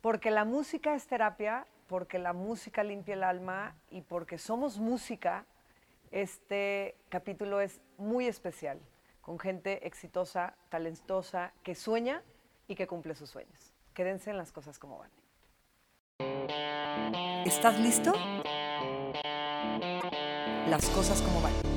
Porque la música es terapia, porque la música limpia el alma y porque somos música, este capítulo es muy especial, con gente exitosa, talentosa, que sueña y que cumple sus sueños. Quédense en las cosas como van. ¿Estás listo? Las cosas como van.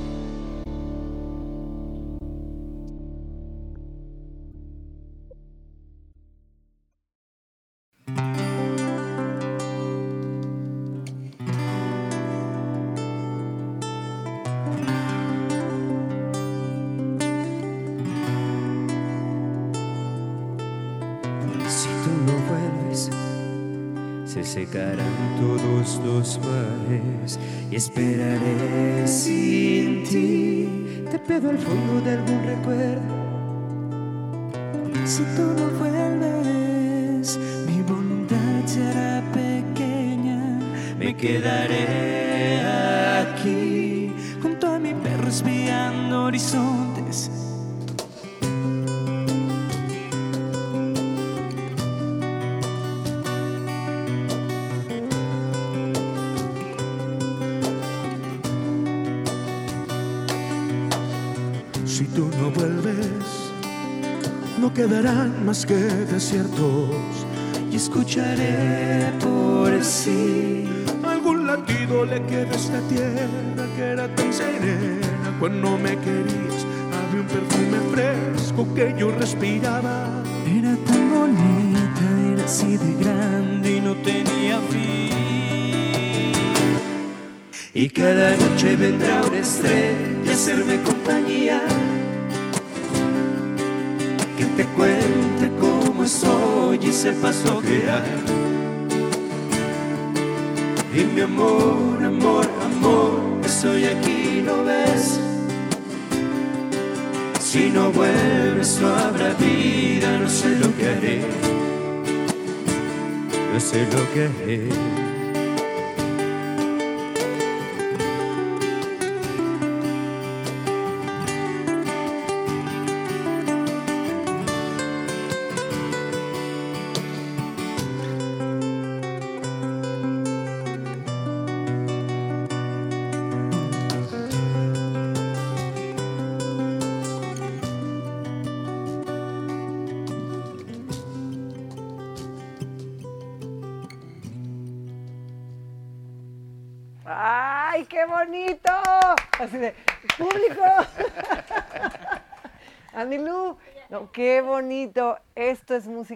Secarán todos los mares y esperaré sin ti. Te pido al fondo de algún recuerdo. Si tú quedarán más que desiertos y escucharé por sí algún latido le queda a esta tierra que era tan serena cuando me querías. Había un perfume fresco que yo respiraba. Era tan bonita, era así de grande y no tenía fin. Y cada noche vendrá una estrella a hacerme compañía. Te cuente cómo soy y sepas lo que hay. Y mi amor, amor, amor, estoy aquí, ¿no ves? Si no vuelves no habrá vida, no sé lo que haré. No sé lo que haré.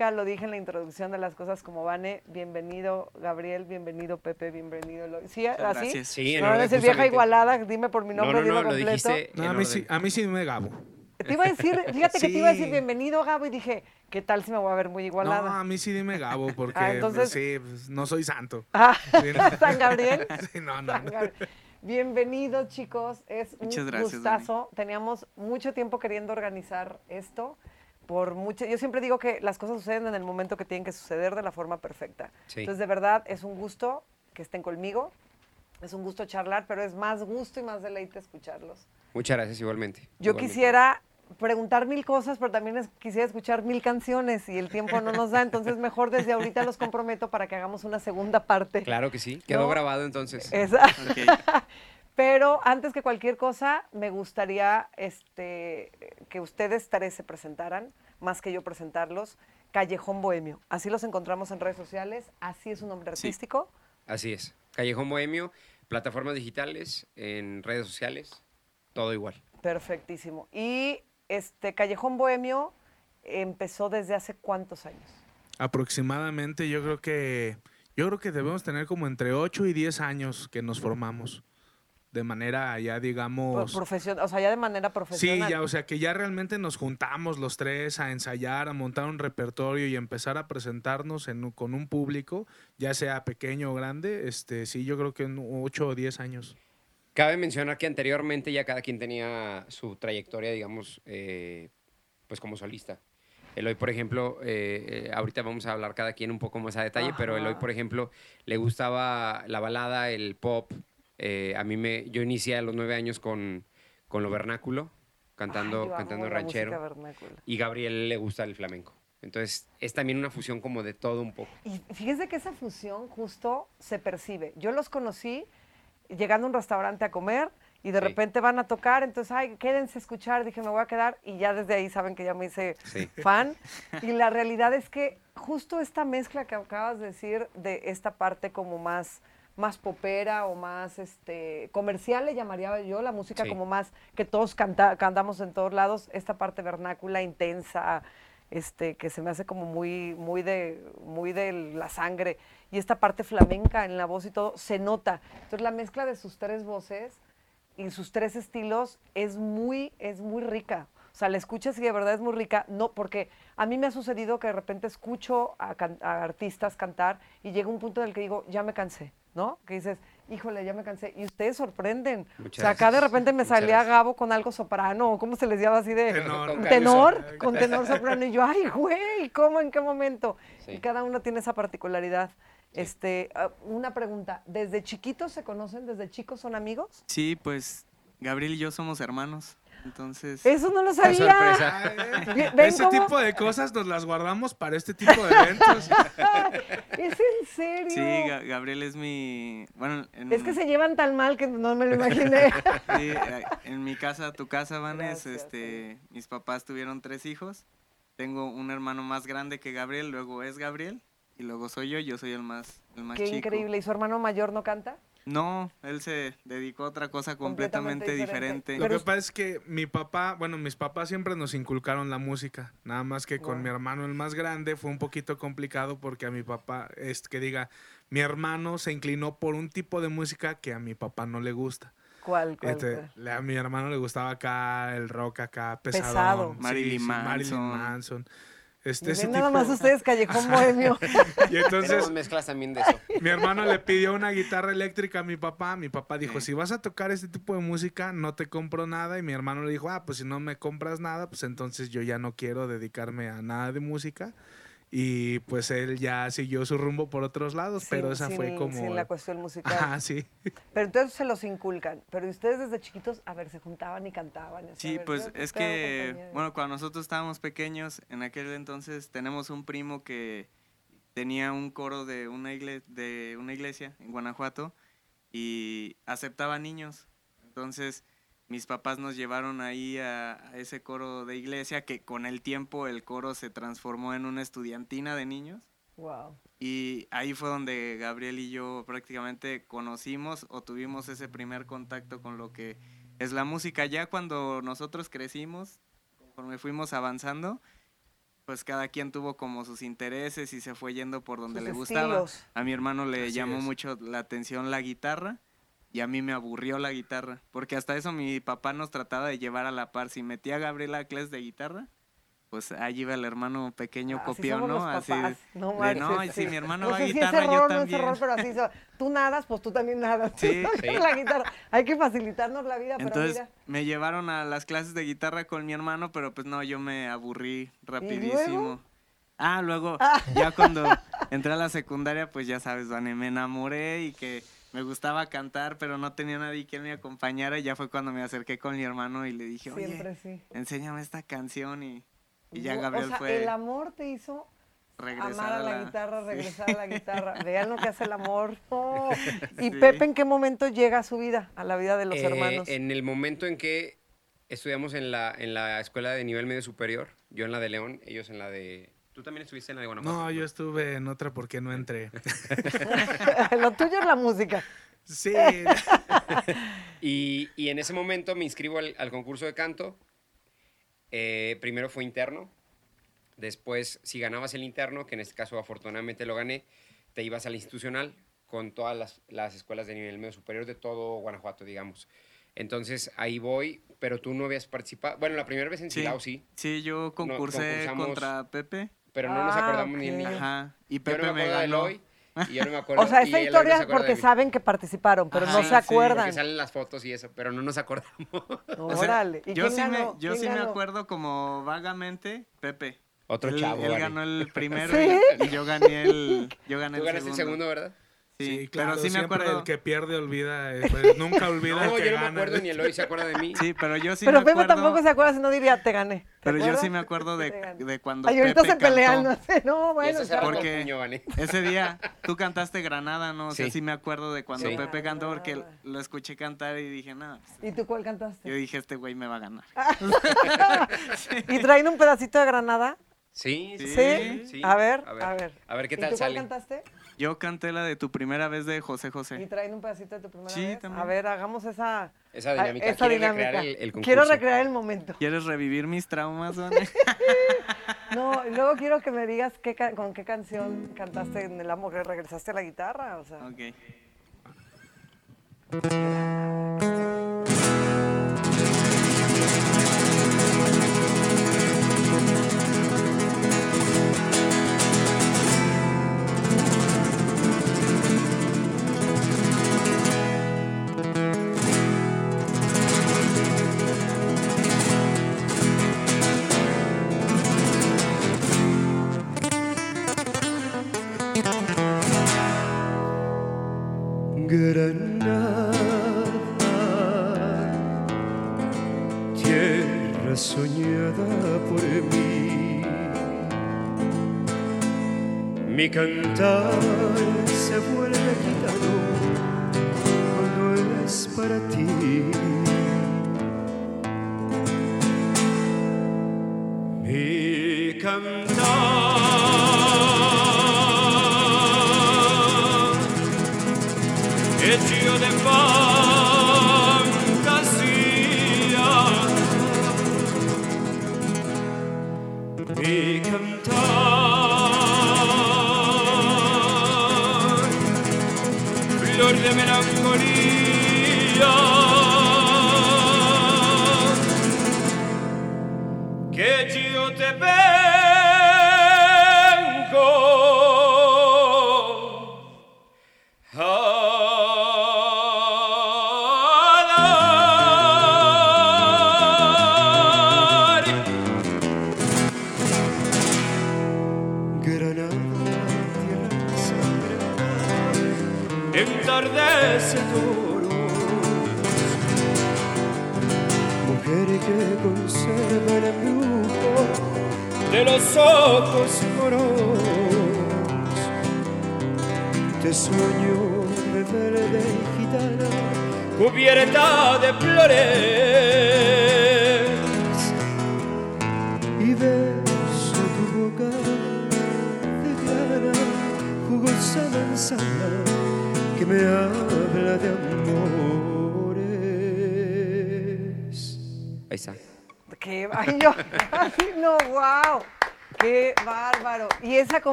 Lo dije en la introducción de las cosas como Vane. Bienvenido, Gabriel, bienvenido, Pepe, bienvenido. Eloy. ¿Sí? ¿Así? gracias. Sí, No, no, no, no, es vieja igualada, dime por mi No, nombre, no, no, lo completo. dijiste No, a, mí sí, a mí sí me Gabo. Te iba a decir, fíjate que te iba a decir bienvenido, Gabo, y dije, ¿qué tal si me voy a ver muy No, igualada? a mí sí dime Gabo, porque Ah, entonces- sí, pues, no soy santo. Ah, no. San Gabriel. Sí, no, no. San Gabriel. Bienvenidos, chicos. Es un Muchas gracias, gustazo. Teníamos mucho tiempo queriendo organizar esto. Por mucho, yo siempre digo que las cosas suceden en el momento que tienen que suceder de la forma perfecta. Sí. Entonces, de verdad, es un gusto que estén conmigo. Es un gusto charlar, pero es más gusto y más deleite escucharlos. Muchas gracias igualmente. Yo igualmente. quisiera preguntar mil cosas, pero también es- quisiera escuchar mil canciones y el tiempo no nos da. Entonces, mejor desde ahorita los comprometo para que hagamos una segunda parte. Claro que sí. Quedó No. grabado entonces. Esa. Ok. Pero antes que cualquier cosa, me gustaría este, que ustedes tres se presentaran, más que yo presentarlos. Callejón Bohemio. Así los encontramos en redes sociales, así es su nombre Sí. artístico. Así es. Callejón Bohemio, plataformas digitales, en redes sociales, todo igual. Perfectísimo. Y este Callejón Bohemio empezó desde hace cuántos años. Aproximadamente yo creo que yo creo que debemos tener como entre 8 y 10 años que nos formamos de manera ya digamos profesio- o sea, ya de manera Sí, profesional. ya, o sea que ya realmente nos juntamos los tres a ensayar, a montar un repertorio y empezar a presentarnos en con un público, ya sea pequeño o grande, este sí, yo creo que en 8 o 10 años. Cabe mencionar que anteriormente ya cada quien tenía su trayectoria, digamos, eh, pues como solista. Eloy, por ejemplo, eh, eh, ahorita vamos a hablar cada quien un poco más a detalle, pero Eloy, Ajá. por ejemplo, le gustaba la balada, el pop. Eh, a mí me, yo inicié a los nueve años con, con lo vernáculo, cantando, Ay, yo amo cantando la ranchero. vernácula. Y Gabriel le gusta el flamenco. Entonces, es también una fusión como de todo un poco. Y fíjense que esa fusión justo se percibe. Yo los conocí llegando a un restaurante a comer y de Sí. repente van a tocar, entonces, ay, quédense a escuchar, dije, me voy a quedar y ya desde ahí saben que ya me hice Sí. fan. Y la realidad es que justo esta mezcla que acabas de decir de esta parte como más más popera o más este comercial le llamaría yo la música Sí. como más que todos canta, cantamos en todos lados esta parte vernácula intensa este que se me hace como muy muy de muy de la sangre y esta parte flamenca en la voz y todo se nota entonces la mezcla de sus tres voces y sus tres estilos es muy, es muy rica. O sea, la escuchas y de verdad es muy rica. No, porque a mí me ha sucedido que de repente escucho a, a artistas cantar y llega un punto en el que digo, ya me cansé, ¿no? Que dices, híjole, ya me cansé. Y ustedes sorprenden. Muchas o sea, acá de repente me salía gracias. Gabo con algo soprano, o ¿cómo se les llama así de Tenor. Con tenor? Con tenor soprano. Y yo, ay, güey, ¿cómo? ¿En qué momento? Sí. Y cada uno tiene esa particularidad. Este, ah, una pregunta, ¿desde chiquitos se conocen? ¿Desde chicos son amigos? Sí, pues Gabriel y yo somos hermanos. Entonces, Eso no lo sabía. sorpresa. Ve- ¿Ven Ese cómo? tipo de cosas nos las guardamos para este tipo de eventos. ¿Es en serio? sí, Ga- Gabriel es mi... Bueno, en, Es que se llevan tan mal que no me lo imaginé. sí, eh, en mi casa, tu casa, Vanes, Gracias, este, mis papás tuvieron tres hijos. Tengo un hermano más grande que Gabriel, luego es Gabriel y luego soy yo, yo soy el más, el más Qué chico. increíble. ¿Y su hermano mayor no canta? No, él se dedicó a otra cosa Completamente completamente, diferente. diferente. Lo Pero que es- pasa es que mi papá, bueno, mis papás siempre nos inculcaron la música. Nada más que con Wow. mi hermano el más grande fue un poquito complicado porque a mi papá, es que diga, mi hermano se inclinó por un tipo de música que a mi papá no le gusta. ¿Cuál? cuál, Este, a mi hermano le gustaba acá el rock acá Pesado. pesadón. Marilyn Marilyn Manson. Manson. Este, ese nada tipo- más ustedes, Callejón Bohemio. Y entonces mezclas también de eso. mi hermano le pidió una guitarra eléctrica a mi papá. Mi papá dijo, Sí. si vas a tocar este tipo de música, no te compro nada. Y mi hermano le dijo, ah, pues si no me compras nada, pues entonces yo ya no quiero dedicarme a nada de música. Y pues él ya siguió su rumbo por otros lados, pero esa sin- fue como... Sin la cuestión musical. Ajá, sí. Pero entonces se los inculcan. Pero ustedes desde chiquitos, a ver, se juntaban y cantaban. así, Sí, ver, pues ¿qué- qué es que, bueno, cuando nosotros estábamos pequeños, en aquel entonces tenemos un primo que tenía un coro de una, igle- de una iglesia en Guanajuato y aceptaba niños. Entonces mis papás nos llevaron ahí a, a ese coro de iglesia que con el tiempo el coro se transformó en una estudiantina de niños. Wow. Y ahí fue donde Gabriel y yo prácticamente conocimos o tuvimos ese primer contacto con lo que es la música. Ya cuando nosotros crecimos, conforme fuimos avanzando, pues cada quien tuvo como sus intereses y se fue yendo por donde Sus le gustaba. estilos. A mi hermano le Así llamó es. mucho la atención la guitarra y a mí me aburrió la guitarra, porque hasta eso mi papá nos trataba de llevar a la par. Si metía a Gabriel a clases de guitarra, pues allí iba el hermano pequeño Así copión, ¿no? Así no, de, no, sí. si mi hermano No va a guitarra, error yo no es error, pero así Tú nadas, pues tú también nadas. Sí. La guitarra. Hay que facilitarnos la vida, pero Entonces mira. me llevaron a las clases de guitarra con mi hermano, pero pues no, yo me aburrí luego? rapidísimo. Ah, luego, ya cuando entré a la secundaria, pues ya sabes, Vane, me enamoré y que me gustaba cantar, pero no tenía nadie quien me acompañara. Y ya fue cuando me acerqué con mi hermano y le dije, Siempre oye, sí. enséñame esta canción. Y, y ya Gabriel o sea, fue el amor te hizo regresar amar a la, guitarra, sí. regresar a la guitarra. Vean lo que hace el amor. ¿Y Sí. Pepe en qué momento llega a su vida, a la vida de los Eh, hermanos? En el momento en que estudiamos en la, en la escuela de nivel medio superior, yo en la de León, ellos en la de... ¿Tú también estuviste en la de Guanajuato? No, yo estuve en otra porque no entré. lo tuyo es la música. Sí, Y, y en ese momento me inscribo al, al concurso de canto. Eh, primero fue interno. Después, si ganabas el interno, que en este caso afortunadamente lo gané, te ibas al institucional con todas las, las escuelas de nivel medio superior de todo Guanajuato, digamos. Entonces ahí voy, pero tú no habías participado. Bueno, la primera vez en. Silao sí, Sí, yo concursé contra Pepe. Pero no nos Ah, acordamos ni el niño. Ajá. Y Yo Pepe no me me ganó. Eloy y yo no me acuerdo. O sea, esta no historia acuerda de porque saben que participaron, pero Ajá, no sí, se sí, acuerdan. Porque salen las fotos y eso, pero no nos acordamos. O sea, Órale. ¿Y yo sí, ganó? me, yo ¿Quién sí me acuerdo como vagamente Pepe. Otro él, chavo, Él Vane. ganó el primero ¿Sí? y, y yo gané el, yo gané Tú el ganaste segundo. el segundo, ¿verdad? Sí, claro, pero sí me acuerdo. el que pierde olvida, pues, nunca olvida No, el que yo no me acuerdo ni Eloy se acuerda de mí. Sí, pero yo sí Pero me Pepe acuerdo. tampoco se acuerda si no diría te gané. ¿Te Pero yo sí me acuerdo de, de cuando Ay, ahorita Pepe se pelean, no sé. No, Y bueno. armó porque- puño, Vane. Ese día tú cantaste Granada, ¿no? O sea, Sí. sí me acuerdo de cuando Sí. Pepe cantó porque lo escuché cantar y dije, no, pues, ¿Y tú cuál cantaste? yo dije, este güey me va a ganar. ¿Y traen un pedacito de Granada? Sí, sí, ¿Sí? sí. A ver, a ver. A ver qué ¿Y tal tú cuál cantaste? Yo canté la de tu primera vez de José ¿Y José. traen un pedacito de tu primera Sí, vez? también. A ver, hagamos esa, Esa dinámica. esa ¿Quieres dinámica. recrear el, el? Quiero recrear el momento. ¿Quieres revivir mis traumas, Vane? No, y luego quiero que me digas qué con qué canción cantaste en el amor, que regresaste a la guitarra, o sea. ok. Granada, tierra soñada por mí. Mi cantar se vuelve gitano cuando es para ti. Mi cantar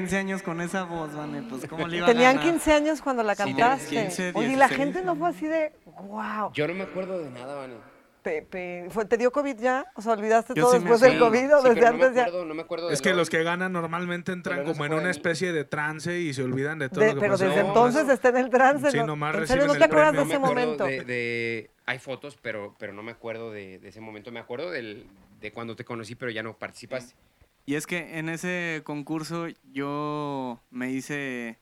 15 años con esa voz, Vane, pues cómo le iba a Tenían ganar? 15 años cuando la Sí, cantaste. 15, Oye, y la 16. gente no fue así de, wow. Yo no me acuerdo de nada, Vane. Pepe, ¿fue, ¿te dio COVID ya? O sea, ¿olvidaste Yo todo sí después del acuerdo. COVID o Sí, desde pero no me antes ya? acuerdo, no me acuerdo de Es que los que ganan normalmente entran no como en una especie de trance y se olvidan de todo De- lo que pero pasó. desde No, entonces está en el trance. Sí, ¿no? nomás ¿En serio no te acuerdas de ese me acuerdo momento? De, de- hay fotos, pero, pero no me acuerdo de, de ese momento. Me acuerdo del, de cuando te conocí, pero ya no participaste. Y es que en ese concurso yo me hice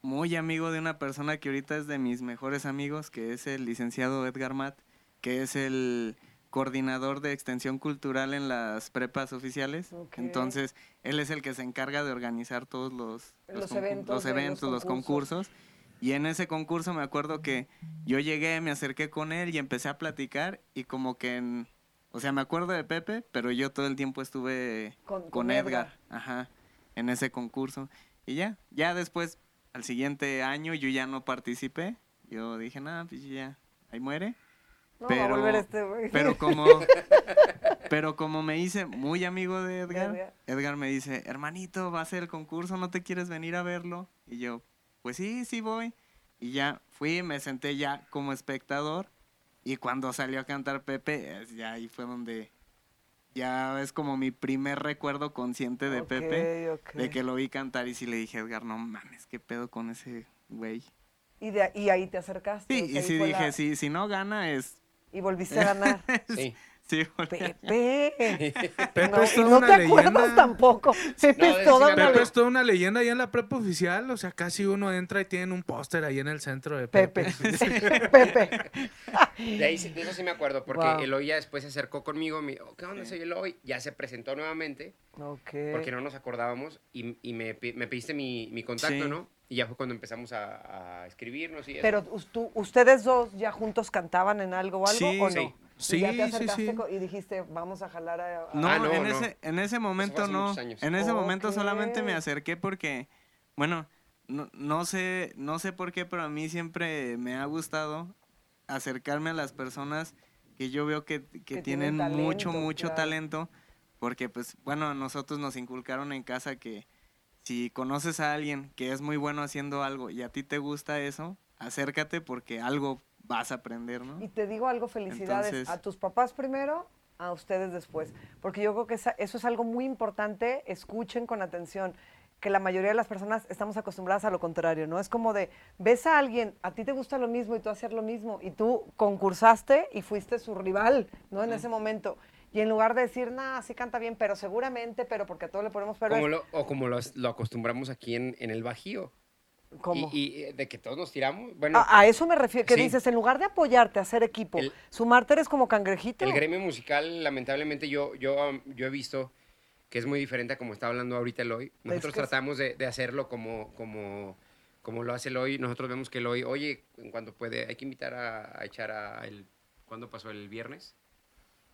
muy amigo de una persona que ahorita es de mis mejores amigos, que es el licenciado Edgar Matt, que es el coordinador de extensión cultural en las prepas oficiales. Entonces, él es el que se encarga de organizar todos los, Los eventos los, eventos, los concursos. concursos. Y en ese concurso me acuerdo que yo llegué, me acerqué con él y empecé a platicar y como que en... O sea, me acuerdo de Pepe, pero yo todo el tiempo estuve Con- con, con Edgar, Edgar. ajá, en ese concurso. Y ya, ya después, al siguiente año, yo ya no participé. Yo dije, nada, pues ya, ahí muere. No, va a pero- volver este güey. Pero como, pero como me hice muy amigo de Edgar, Edgar. Edgar me dice, hermanito, va a ser el concurso, ¿no te quieres venir a verlo? Y yo, pues sí, sí voy. Y ya fui, me senté ya como espectador. Y cuando salió a cantar Pepe, ya ahí fue donde ya es como mi primer recuerdo consciente de Pepe, de que lo vi cantar y sí le dije, Edgar, no mames, qué pedo con ese güey. Y, de- y ahí te acercaste. Sí, y sí dije, la- si, si no gana es... Y volviste a ganar. Sí. Sí, Pepe. Pepe No, es y toda no una te acuerdas leyenda. tampoco. Pepe No, es toda una Pepe acuerdo. es toda una leyenda ahí en la prepa oficial, o sea, casi uno entra y tiene un póster ahí en el centro de Pepe. Pepe. Pepe. De, ahí, de eso sí me acuerdo, porque Wow. Eloy ya después se acercó conmigo, me dijo, ¿qué onda? Soy Eloy. Ya se presentó nuevamente, Ok. porque no nos acordábamos, y, y me, me pediste mi, mi contacto, Sí. ¿no? Y ya fue cuando empezamos a, a escribirnos y. Pero tú- ustedes dos ya juntos cantaban en algo o algo Sí, o no? sí. Sí, y ya te sí, acercaste sí. y dijiste, vamos a jalar a... a- No, Ah, no, en, no. Ese, en ese momento no. En ese momento solamente me acerqué porque, bueno, no, no sé, no sé por qué, pero a mí siempre me ha gustado acercarme a las personas que yo veo que, que Que tienen, tienen mucho, mucho claro. talento, porque pues, bueno, a nosotros nos inculcaron en casa que si conoces a alguien que es muy bueno haciendo algo y a ti te gusta eso, acércate porque algo vas a aprender, ¿no? Y te digo algo, felicidades Entonces- a tus papás primero, a ustedes después, porque yo creo que esa- eso es algo muy importante, escuchen con atención, que la mayoría de las personas estamos acostumbradas a lo contrario, ¿no? Es como de, ves a alguien, a ti te gusta lo mismo y tú hacer lo mismo, y tú concursaste y fuiste su rival, ¿no? En ese momento. Y en lugar de decir, nah, sí canta bien, pero seguramente, pero porque a todo le ponemos pero. Como es- lo- o como lo, lo acostumbramos aquí en, en el Bajío. ¿Cómo? Y, y, eh, de que todos nos tiramos. Bueno, a, a eso me refiero, que sí. dices, en lugar de apoyarte, hacer equipo, El- sumarte eres como cangrejito. El gremio musical, lamentablemente, yo, yo, yo he visto que es muy diferente a como está hablando ahorita Eloy. Nosotros que es- tratamos de, de hacerlo como, como, como lo hace Eloy. Nosotros vemos que Eloy, oye, en cuanto puede, hay que invitar a, a echar a el... ¿Cuándo pasó? ¿El viernes?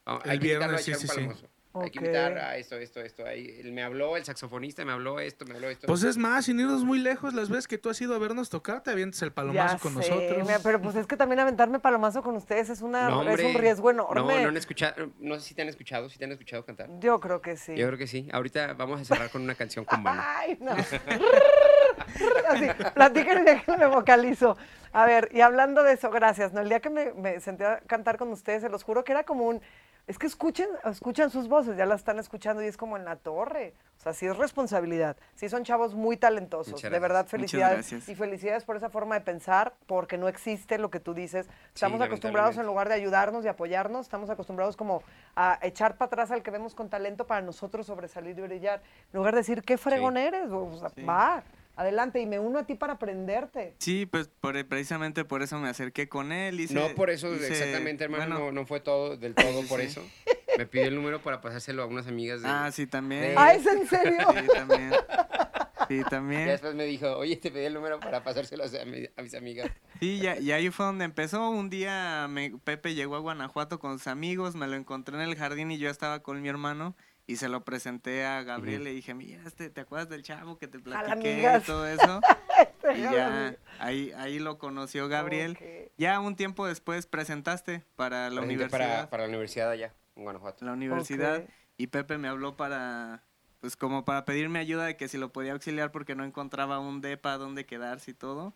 Ah, El hay que invitarlo viernes, a echar sí, un sí, palomazo. Hay que invitar a esto, esto, esto. Ahí, él me habló, el saxofonista me habló esto, me habló esto. Pues es más, sin irnos muy lejos, las veces que tú has ido a vernos tocar, te avientes el palomazo Ya con sé, nosotros. mira, pero pues es que también aventarme palomazo con ustedes es, una, No, es un riesgo enorme. No, no han escuchado, no sé si te han escuchado, si te han escuchado cantar. Yo creo que sí. Yo creo que sí. Ahorita vamos a cerrar con una canción con Bana. Ay, no. Así, platíquenme que me vocalizo. A ver, y hablando de eso, gracias. ¿no? El día que me, me senté a cantar con ustedes, se los juro que era como un. Es que escuchen, escuchan sus voces, ya las están escuchando y es como en la torre. O sea, sí es responsabilidad. Sí son chavos muy talentosos. De verdad, felicidades. Y felicidades por esa forma de pensar, porque no existe lo que tú dices. Estamos acostumbrados en lugar de ayudarnos y apoyarnos, estamos acostumbrados como a echar para atrás al que vemos con talento para nosotros sobresalir y brillar. En lugar de decir, qué fregón eres, o sea, Sí. va, adelante, y me uno a ti para aprenderte. Sí, pues por- precisamente por eso me acerqué con él. Hice, No por eso hice- exactamente, hermano, bueno, no, no fue todo del todo por eso. Me pidió el número para pasárselo a unas amigas de... Ah, sí, también. de- Ah, ¿es en serio? Sí, también. Sí, Y también. después me dijo, oye, te pedí el número para pasárselo a, mi- a mis amigas. Sí, ya, y ahí fue donde empezó. Un día me- Pepe llegó a Guanajuato con sus amigos, me lo encontré en el jardín y yo estaba con mi hermano y se lo presenté a Gabriel. Le dije, mira, este, ¿te acuerdas del chavo que te platiqué y todo eso? y ya ahí, ahí lo conoció Gabriel. Ya un tiempo después presentaste para la Presenté universidad. Para, para la universidad allá, en Guanajuato. la universidad y Pepe me habló para pues como para pedirme ayuda de que si lo podía auxiliar porque no encontraba un depa donde quedarse y todo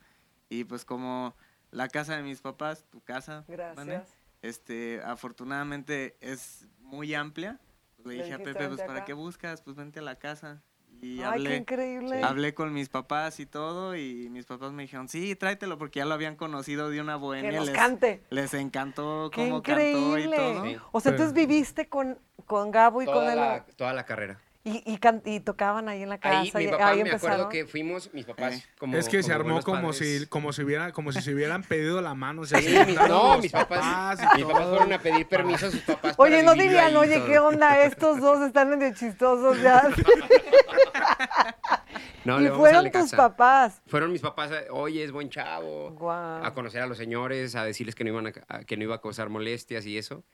y pues como la casa de mis papás tu casa Gracias. Este afortunadamente es muy amplia le dije a Pepe pues "Vente para acá". qué buscas pues vente a la casa y Ay, qué hablé increíble. hablé con mis papás y todo y mis papás me dijeron sí tráetelo porque ya lo habían conocido de una Que bohemia nos les, cante. les encantó Qué cómo cantó y increíble. todo Sí. O sea, entonces viviste con, con Gabo y con él. la, toda la carrera. Y, y, can- y tocaban ahí en la casa. Ahí mi papá, ahí me empezaron. acuerdo que fuimos, mis papás, Eh. como es que se armó como padres. si, como si hubiera, como si se hubieran pedido la mano. o sea, Sí, se mis- juntaron no, mis papás, y mis papás fueron a pedir permiso a sus papás. Oye, para no dirían, oye, todo. ¿qué onda? Estos dos están medio chistosos ya. No, y le vamos a fueron tus casa. papás. Fueron mis papás, eh, oye, es buen chavo. Guau. A conocer a los señores, a decirles que no, iban a, a- que no iba a causar molestias y eso.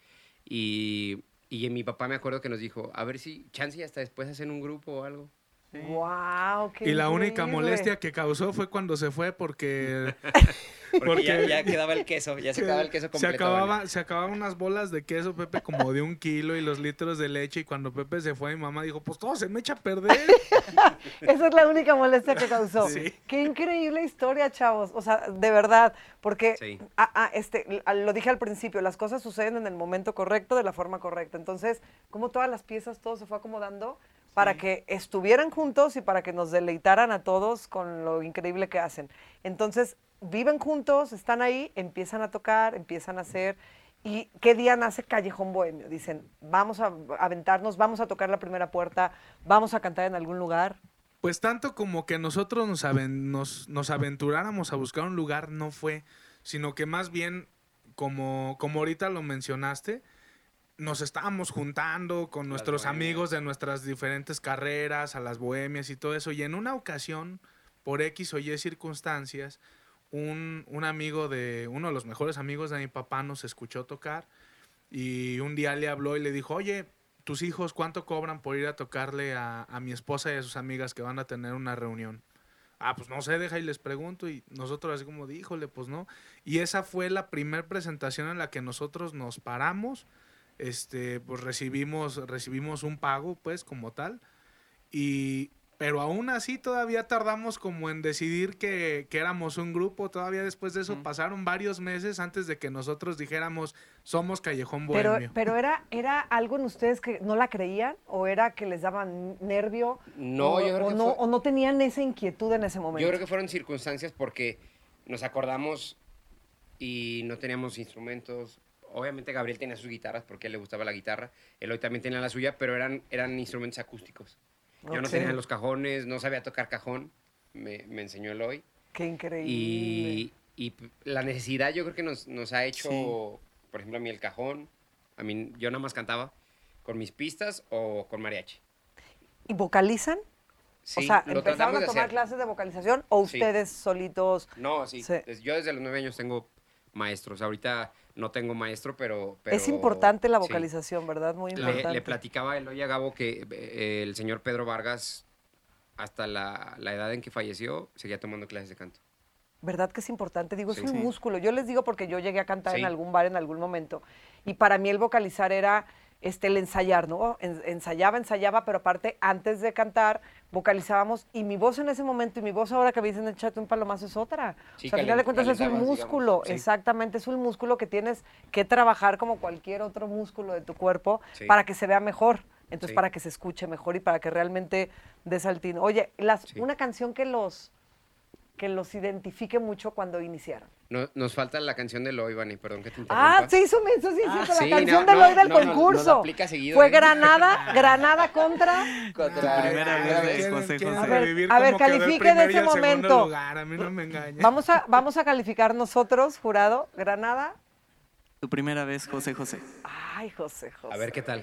Y, y mi papá me acuerdo que nos dijo, a ver si chance hasta después hacen un grupo o algo. Guau, qué Y la única increíble. molestia que causó fue cuando se fue porque Porque, Porque- ya, ya quedaba el queso, ya se acababa el queso se completo. acababa, se acababan unas bolas de queso, Pepe, como de un kilo y los litros de leche. Y cuando Pepe se fue, mi mamá dijo, pues todo se me echa a perder. Esa es la única molestia que causó. Sí. Qué increíble historia, chavos. O sea, de verdad, porque Sí. ah, ah, este, l- lo dije al principio, las cosas suceden en el momento correcto, de la forma correcta. Entonces, como todas las piezas, todo se fue acomodando para que estuvieran juntos y para que nos deleitaran a todos con lo increíble que hacen. Entonces, viven juntos, están ahí, empiezan a tocar, empiezan a hacer. ¿Y qué día nace Callejón Bohemio? Dicen, vamos a aventarnos, vamos a tocar la primera puerta, vamos a cantar en algún lugar. Pues tanto como que nosotros nos, aven- nos, nos aventuráramos a buscar un lugar no fue, sino que más bien, como, como ahorita lo mencionaste, nos estábamos juntando con Las nuestros bohemias. amigos de nuestras diferentes carreras, a las bohemias y todo eso. Y en una ocasión, por X o Y circunstancias, un, un amigo de, uno de los mejores amigos de mi papá nos escuchó tocar y un día le habló y le dijo, oye, tus hijos, ¿cuánto cobran por ir a tocarle a, a mi esposa y a sus amigas que van a tener una reunión? Ah, pues no sé, deja y les pregunto. Y nosotros así como, híjole, pues no. Y esa fue la primera presentación en la que nosotros nos paramos. Este, pues recibimos, recibimos un pago, pues, como tal. Y, pero aún así todavía tardamos como en decidir que, que éramos un grupo. Todavía después de eso pasaron varios meses antes de que nosotros dijéramos, somos Callejón Pero, Bohemio. pero era, ¿era algo en ustedes que no la creían? ¿O era que les daban nervio? No, o, yo creo o que no, fue- o no tenían esa inquietud en ese momento. Yo creo que fueron circunstancias porque nos acordamos y no teníamos instrumentos. Obviamente Gabriel tenía sus guitarras porque a él le gustaba la guitarra. Eloy también tenía la suya, pero eran, eran instrumentos acústicos. Yo no tenía los cajones, no sabía tocar cajón. Me, me enseñó Eloy. Qué increíble. Y, la necesidad yo creo que nos, nos ha hecho, Sí. por ejemplo, a mí el cajón. A mí, yo nada más cantaba con mis pistas o con mariachi. ¿Y vocalizan? Sí, o sea, ¿empezaron a tomar clases de vocalización o Sí. ustedes solitos? No, sí. Sí. Yo desde los nueve años tengo maestros. Ahorita no tengo maestro, pero... pero es importante la sí. vocalización, ¿verdad? Muy importante. Le, le platicaba a Eloy a Gabo que eh, el señor Pedro Vargas, hasta la, la edad en que falleció, seguía tomando clases de canto. ¿Verdad que es importante? Digo, es un Sí. músculo. Yo les digo porque yo llegué a cantar en algún bar en algún momento. Y para mí el vocalizar era este, el ensayar, ¿no? En- ensayaba, ensayaba, pero aparte, antes de cantar, vocalizábamos. Y mi voz en ese momento y mi voz ahora que me dicen échate un palomazo es otra. Sí, o sea, al final de cuentas es un músculo. Sí. Exactamente, es un músculo que tienes que trabajar como cualquier otro músculo de tu cuerpo Sí. para que se vea mejor. Entonces, para que se escuche mejor y para que realmente des al tino. Oye, las, una canción que los que los identifique mucho cuando iniciaron. No- nos falta la canción de Eloy, Vani, perdón que te interrumpa. Ah, sí, hizo menso, sí, sí, la canción no, de no, del no, no, nos concurso. aplica seguido, Fue ¿eh? Granada, Granada contra. Contra- primera vez José José. A ver, a ver, califique de ese momento. lugar, A mí no me engañes. Vamos a, vamos a calificar nosotros, jurado, Granada. Tu primera vez, José José. Ay, José, José. A ver qué tal.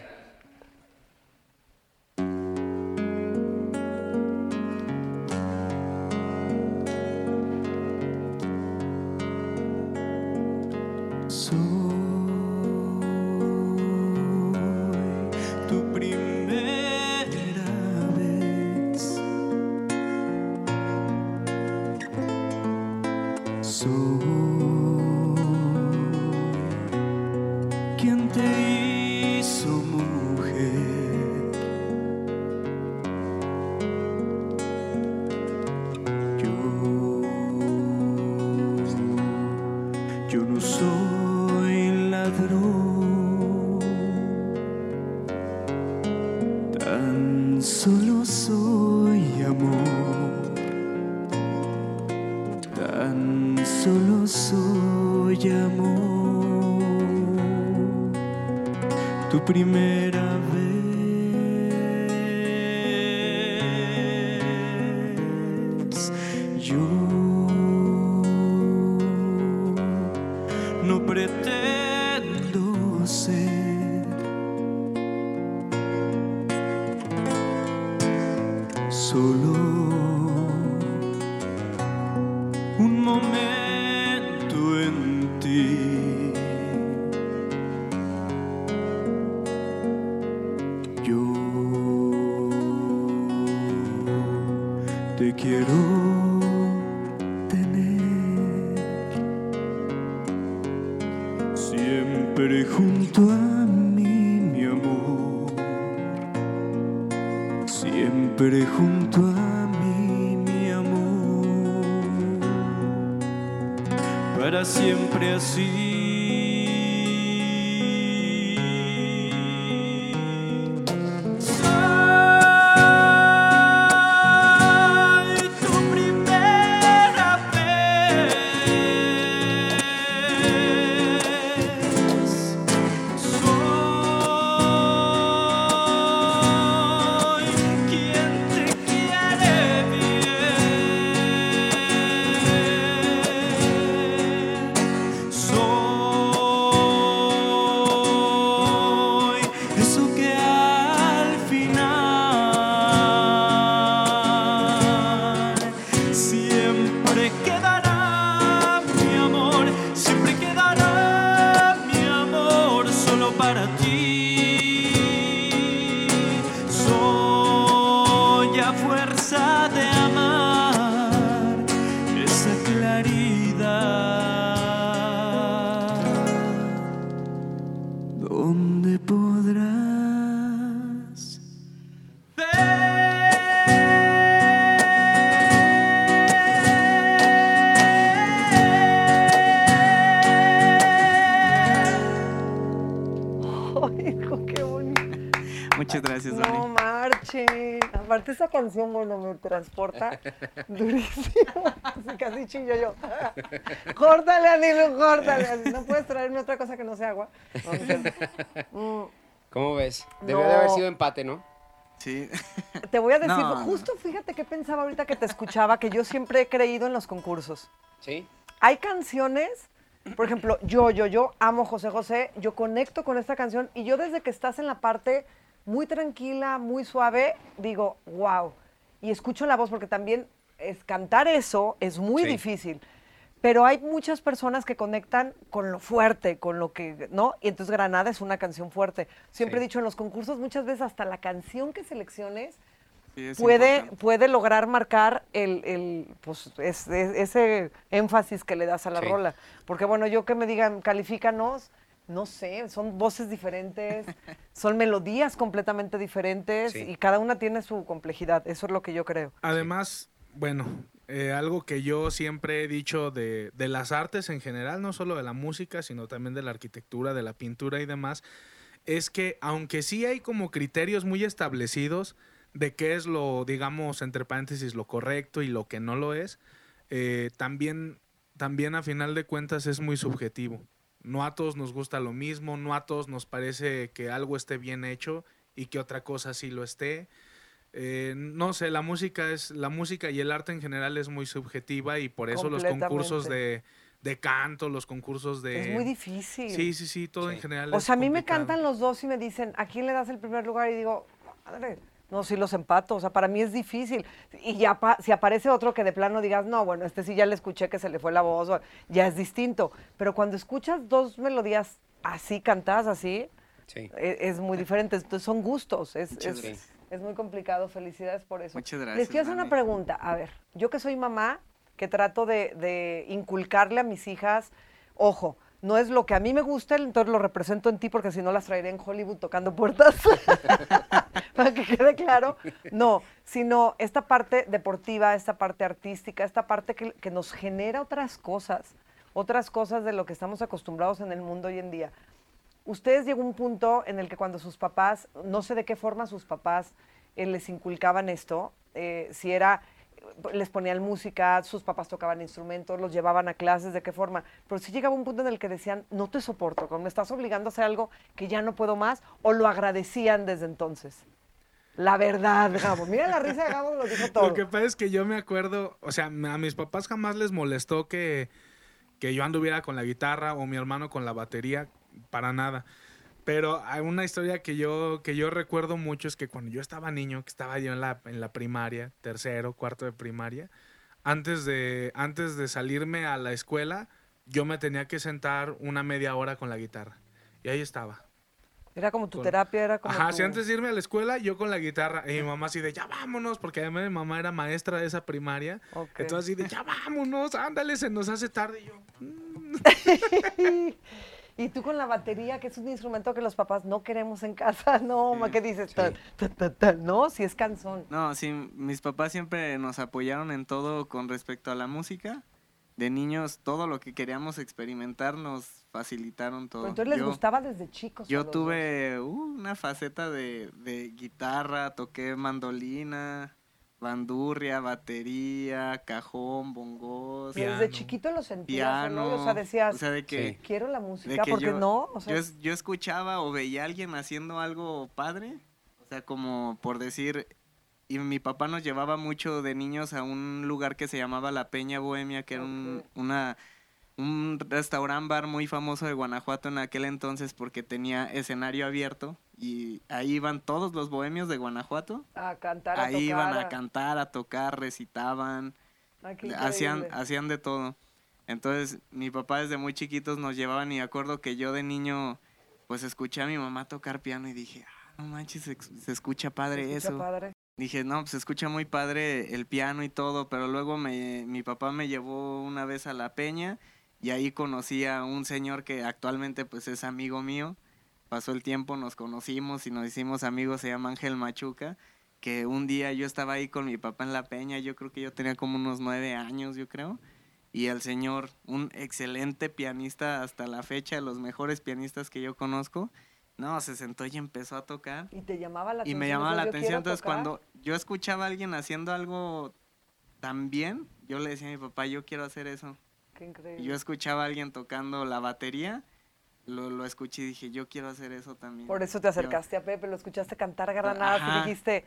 Siempre junto a mí, mi amor. Siempre junto a mí, mi amor. Para siempre así. Aparte esa canción, bueno, me transporta durísimo. Así casi chillo yo. Córtale, Anilu, córtale. No puedes traerme otra cosa que no sea agua. No, no es cierto. Mm, ¿Cómo ves? Debió de haber No. sido empate, ¿no? Sí. te voy a decir, No, no. justo fíjate que pensaba ahorita que te escuchaba, que yo siempre he creído en los concursos. Sí. Hay canciones, por ejemplo, yo, yo, yo amo José José, yo conecto con esta canción y yo desde que estás en la parte muy tranquila, muy suave, digo, wow. Y escucho la voz porque también es cantar eso es muy Sí. difícil. Pero hay muchas personas que conectan con lo fuerte, con lo que, ¿no? Y entonces Granada es una canción fuerte. Siempre Sí. he dicho en los concursos muchas veces hasta la canción que selecciones Sí, puede, importante. puede lograr marcar el, el, pues, es- es- ese énfasis que le das a la rola. Porque bueno, yo que me digan, califícanos, no sé, son voces diferentes, son melodías completamente diferentes Sí. y cada una tiene su complejidad. Eso es lo que yo creo. Además, bueno, eh, algo que yo siempre he dicho de, de las artes en general, no solo de la música, sino también de la arquitectura, de la pintura y demás, es que aunque sí hay como criterios muy establecidos de qué es lo, digamos, entre paréntesis, lo correcto y lo que no lo es, eh, también, también a final de cuentas es muy subjetivo. No a todos nos gusta lo mismo, no a todos nos parece que algo esté bien hecho y que otra cosa sí lo esté. Eh, no sé, la música es la música y el arte en general es muy subjetiva y por eso los concursos de, de canto, los concursos de es muy difícil. Sí, sí, sí, todo en general. O es sea, a mí me cantan los dos y me dicen, ¿a quién le das el primer lugar? Y digo, madre, no, sí los empato. O sea, para mí es difícil. Y ya pa- si aparece otro que de plano digas, no, bueno, este sí ya le escuché que se le fue la voz, o- ya es distinto. Pero cuando escuchas dos melodías así, cantadas así, Sí. e- es, muy diferente. Entonces son gustos. Es, es- es muy complicado. Felicidades por eso. Muchas Les gracias, quiero hacer una pregunta. A ver, yo que soy mamá, que trato de, de inculcarle a mis hijas, ojo, no es lo que a mí me gusta, entonces lo represento en ti porque si no las traeré en Hollywood tocando puertas. Para que quede claro. No, sino esta parte deportiva, esta parte artística, esta parte que, que nos genera otras cosas, otras cosas de lo que estamos acostumbrados en el mundo hoy en día. Ustedes llegó un punto en el que cuando sus papás, no sé de qué forma sus papás eh, les inculcaban esto, eh, si era, les ponían música, sus papás tocaban instrumentos, los llevaban a clases, de qué forma, pero si llegaba un punto en el que decían, no te soporto, como me estás obligando a hacer algo que ya no puedo más, o lo agradecían desde entonces. La verdad, Gabo. Mira la risa de Gabo, lo dijo todo. Lo que pasa es que yo me acuerdo, o sea, a mis papás jamás les molestó que, que yo anduviera con la guitarra o mi hermano con la batería, para nada. Pero hay una historia que yo, que yo recuerdo mucho es que cuando yo estaba niño, que estaba yo en la, en la primaria, tercero, cuarto de primaria, antes de, antes de salirme a la escuela, yo me tenía que sentar una media hora con la guitarra. Y ahí estaba. Era como tu Con- terapia, era como Ajá, tu- si antes de irme a la escuela, yo con la guitarra. Y mi mamá así de, ya vámonos, porque además mi mamá era maestra de esa primaria. Entonces así de, ya vámonos, ándale, se nos hace tarde. Y yo, Y tú con la batería, que es un instrumento que los papás no queremos en casa, no, ma, ¿qué dices? Tan, tan, tan, tan, No, si es canzón. No, sí, mis papás siempre nos apoyaron en todo con respecto a la música. De niños, todo lo que queríamos experimentar nos facilitaron todo. Pero entonces les Yo- gustaba desde chicos. Yo tuve uh, una faceta de, de guitarra, toqué mandolina, bandurria, batería, cajón, bongos, Pero desde piano. chiquito lo sentías, piano. ¿no? O sea, decías, o sea, de que, Sí. quiero la de música, que porque yo, no, o sea, yo, es- yo escuchaba o veía a alguien haciendo algo padre, o sea, como por decir, y mi papá nos llevaba mucho de niños a un lugar que se llamaba La Peña Bohemia, que era un, una, un restaurant bar muy famoso de Guanajuato en aquel entonces porque tenía escenario abierto y ahí iban todos los bohemios de Guanajuato. a cantar, a Ahí tocar. iban a cantar, a tocar, recitaban, Ay, qué hacían, hacían de todo. Entonces, mi papá desde muy chiquitos nos llevaban y acuerdo que yo de niño, pues escuché a mi mamá tocar piano y dije, ah, no manches, se, se escucha padre Se escucha eso. padre. dije, no, pues se escucha muy padre el piano y todo, pero luego me, mi papá me llevó una vez a la peña y ahí conocí a un señor que actualmente pues es amigo mío. Pasó el tiempo, nos conocimos y nos hicimos amigos, se llama Ángel Machuca, que un día yo estaba ahí con mi papá en la peña, yo creo que yo tenía como unos nueve años, yo creo, y el señor, un excelente pianista hasta la fecha, de los mejores pianistas que yo conozco, no, se sentó y empezó a tocar. Y te llamaba la Y atención. me llamaba la atención, entonces tocar. cuando yo escuchaba a alguien haciendo algo tan bien, yo le decía a mi papá, yo quiero hacer eso. Qué increíble. Y yo escuchaba a alguien tocando la batería, lo, lo escuché y dije, yo quiero hacer eso también. Por eso te Yo- acercaste a Pepe, lo escuchaste cantar granadas Ajá. y dijiste,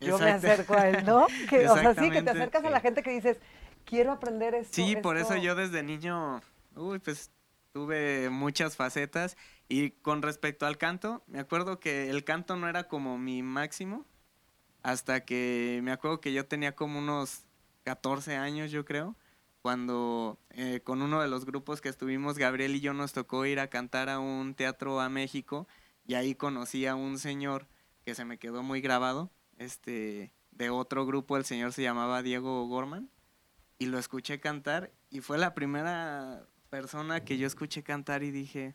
yo me acerco a él, ¿no? Que, o sea, sí, que te acercas a la gente que dices, quiero aprender esto. Sí, por eso esto". yo desde niño, uy, pues tuve muchas facetas. Y con respecto al canto, me acuerdo que el canto no era como mi máximo, hasta que me acuerdo que yo tenía como unos 14 años, yo creo, cuando eh, con uno de los grupos que estuvimos, Gabriel y yo nos tocó ir a cantar a un teatro a México, y ahí conocí a un señor que se me quedó muy grabado, este, de otro grupo, el señor se llamaba Diego Gorman y lo escuché cantar y fue la primera persona que yo escuché cantar y dije,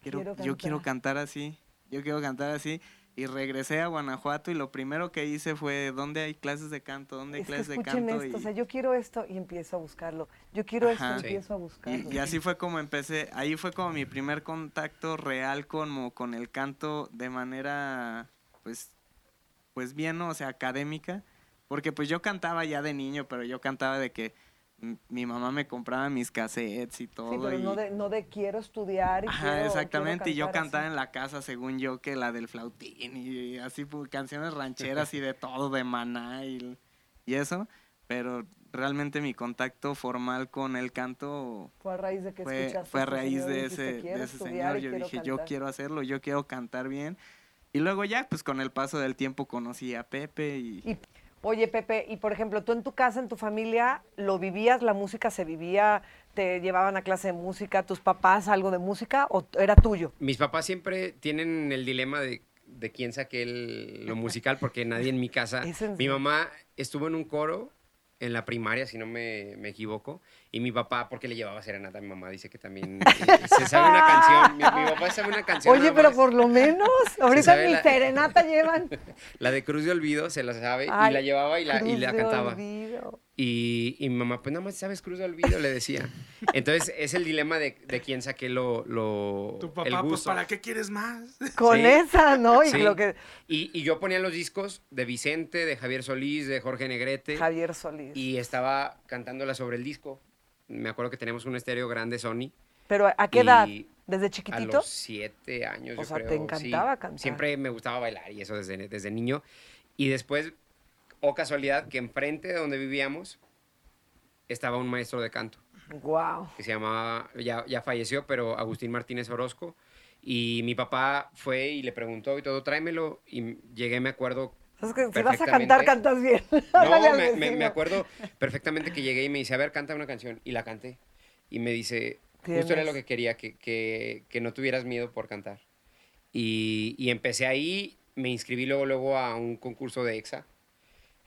quiero, Quiero yo quiero cantar". cantar así, yo quiero cantar así. Y regresé a Guanajuato y lo primero que hice fue, ¿dónde hay clases de canto? ¿Dónde hay Es que clases de escuchen canto? esto, Y- o sea, yo quiero esto y empiezo a buscarlo. Yo quiero esto y Sí. empiezo a buscarlo. Y, y así fue como empecé, ahí fue como mi primer contacto real como con el canto de manera, pues, pues bien, ¿no? o sea, académica, porque pues yo cantaba ya de niño, pero yo cantaba de que mi mamá me compraba mis cassettes y todo. Sí, pero y- no de, no de quiero estudiar y Ajá, quiero- quiero exactamente, y yo cantaba así. en la casa según yo que la del flautín y así pues, canciones rancheras y de todo, de maná y, y eso, pero realmente mi contacto formal con el canto Fue a raíz de que fue, escuchaste fue a este raíz señor de ese, "Quiero de ese señor. Yo quiero dije, yo cantar". quiero hacerlo, yo quiero cantar bien. Y luego ya, pues con el paso del tiempo conocí a Pepe y... Y, oye, Pepe, y por ejemplo, tú en tu casa, en tu familia, ¿lo vivías? ¿La música se vivía? ¿Te llevaban a clase de música? ¿Tus papás algo de música o era tuyo? Mis papás siempre tienen el dilema de, de quién saque el- lo musical, porque nadie en mi casa. ¿Es en Mi mamá estuvo en un coro en la primaria, si no me, me equivoco, y mi papá, porque le llevaba serenata a mi mamá, dice que también eh, se sabe una canción. Mi, mi papá sabe una canción. Oye, pero por lo menos, ahorita la- serenata llevan. La de Cruz de Olvido se la sabe Ay, y la llevaba y la, y Cruz la de cantaba. Olvido. Y, y mi mamá, pues nada más sabes Cruz de Olvido, le decía. Entonces es el dilema de, de quién saqué lo, lo Tu el papá, pues gusto. ¿para qué quieres más? Con Sí. esa, ¿no? Y Sí. lo que Y, y yo ponía los discos de Vicente, de Javier Solís, de Jorge Negrete. Javier Solís. Y estaba cantándola sobre el disco. Me acuerdo que teníamos un estéreo grande Sony. Pero ¿a qué edad? ¿Desde A chiquitito? los siete años, O yo sea, te creo. sí. encantaba cantar. Siempre me gustaba bailar y eso desde, desde niño. Y después, o casualidad, que enfrente de donde vivíamos estaba un maestro de canto Wow. que se llamaba, ya, ya falleció, pero Agustín Martínez Orozco. Y mi papá fue y le preguntó y todo, tráemelo. Y llegué, me acuerdo. Es que si vas a cantar, Perfectamente. cantas bien. No, me, me- me vecino. acuerdo perfectamente que llegué y me dice, a ver, canta una canción. Y la canté. Y me dice, justo era lo que quería, que, que, que no tuvieras miedo por cantar. Y, y empecé ahí, me inscribí luego, luego a un concurso de EXA.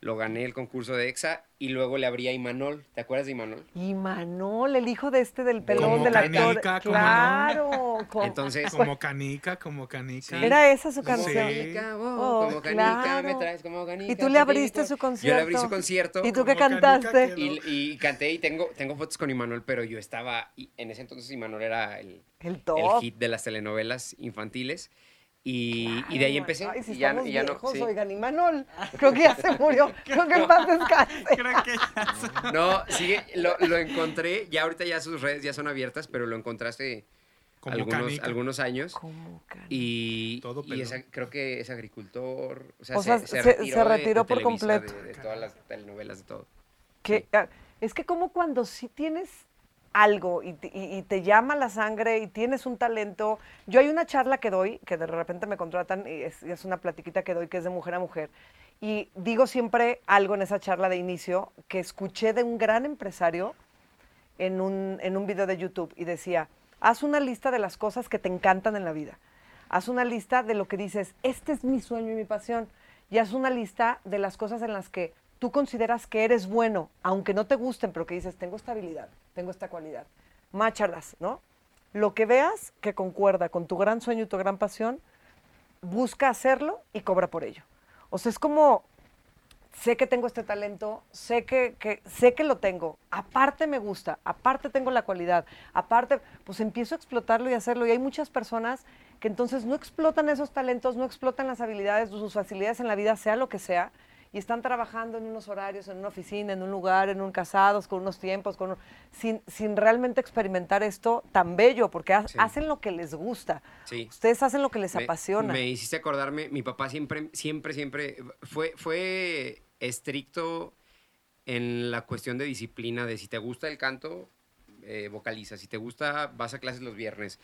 Lo gané el concurso de EXA y luego le abrí a Imanol. ¿Te acuerdas de Imanol? Y Manol, el hijo de este del pelón Como del actor. Canica. Claro. como- Entonces, Como canica, como canica. Sí. Era esa su Sí. canción. Canica, oh, Oh, como canica, claro. me traes como canica. Y tú le abriste su Yo le concierto. abrí su concierto. ¿Y tú qué cantaste? Y, y canté y tengo, tengo fotos con Imanol, pero yo estaba, y en ese entonces Imanol era el, El hit de las telenovelas infantiles. Y, y de ahí Claro, empecé. Ay, si y ya, y ya no, viejos, sí. oigan, y Manol, creo que ya se murió. Creo que en paz descanse. Creo que ya se- No, sigue, lo, lo encontré, ya ahorita ya sus redes ya son abiertas, pero lo encontré hace Como algunos, canica. algunos años. Como Y, Todo y es pelón. a- creo que es agricultor. O sea, O se, sea, se se- retiró, se de- retiró de por Televisa, completo. De, de todas las telenovelas, de todo. que, ah, es que como cuando sí tienes algo y te, llama la sangre y tienes un talento. Yo hay una charla que doy, que de repente me contratan, y es, una platiquita que doy que es de mujer a mujer. Y digo siempre algo en esa charla de inicio que escuché de un gran empresario en un, en un video de YouTube y decía, haz una lista de las cosas que te encantan en la vida. Haz una lista de lo que dices, este es mi sueño y mi pasión. y haz una lista de las cosas en las que tú consideras que eres bueno, aunque no te gusten, pero que dices, tengo esta habilidad, tengo esta cualidad. Máchalas, ¿no? Lo que veas que concuerda con tu gran sueño y tu gran pasión, busca hacerlo y cobra por ello. O sea, es como, sé que tengo este talento, sé que, sé que lo tengo, aparte me gusta, aparte tengo la cualidad, aparte, pues empiezo a explotarlo y hacerlo. Y hay muchas personas que entonces no explotan esos talentos, no explotan las habilidades, sus facilidades en la vida, sea lo que sea, y están trabajando en unos horarios, en una oficina, en un lugar, en un casados, con unos tiempos, con un- sin, sin realmente experimentar esto tan bello, porque ha- Sí. hacen lo que les gusta. Sí. Ustedes hacen lo que les Me- apasiona. Me hiciste acordarme, mi papá siempre, siempre, siempre fue, fue estricto en la cuestión de disciplina, de si te gusta el canto, eh, vocaliza, si te gusta, vas a clases los viernes.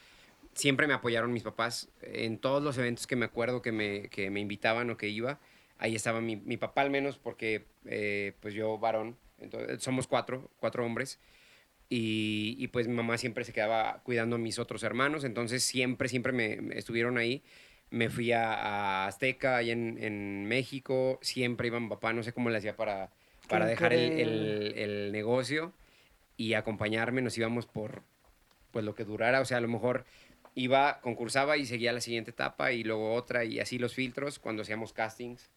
Siempre me apoyaron mis papás en todos los eventos que me acuerdo que me, que me invitaban o que iba. Ahí estaba mi, mi papá al menos porque eh, pues yo varón, entonces, somos cuatro, cuatro hombres. Y, y, pues mi mamá siempre se quedaba cuidando a mis otros hermanos, entonces siempre, siempre me, me estuvieron ahí. Me fui a, a Azteca, ahí en, en México, siempre iba mi papá, no sé cómo le hacía para, para dejar el, el- el negocio y acompañarme, nos íbamos por pues lo que durara, o sea, a lo mejor iba, concursaba y seguía la siguiente etapa y luego otra y así los filtros cuando hacíamos castings.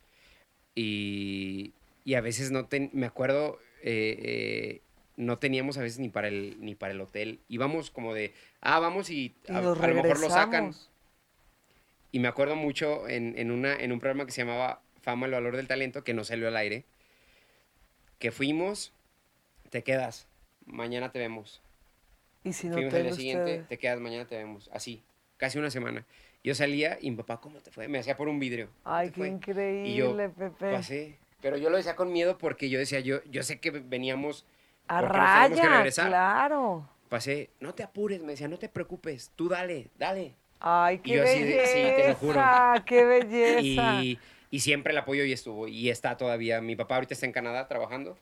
Y, y a veces no ten- me acuerdo, eh, eh, no teníamos a veces ni para el, ni para el hotel. Íbamos como de, ah, vamos y, Y a, lo mejor lo sacan. Y me acuerdo mucho en, en una, en un programa que se llamaba Fama, el valor del talento, que no salió al aire, que fuimos, te quedas, mañana te vemos. Y si no Fuimos al tengo día siguiente, te quedas, mañana te vemos. Así, casi una semana. Yo salía y mi papá, ¿cómo te fue? Me hacía por un vidrio. ¿Cómo Ay, qué fue? increíble, Y yo Pepe. pasé. Pero yo lo decía con miedo porque yo decía, yo, yo sé que veníamos, A que raya, regresar. claro. pasé, no te apures, me decía, no te preocupes, tú dale, dale. Ay, qué yo así belleza, sí, te lo juro. qué belleza. Y, y siempre el apoyo y estuvo, y está todavía. Mi papá ahorita está en Canadá trabajando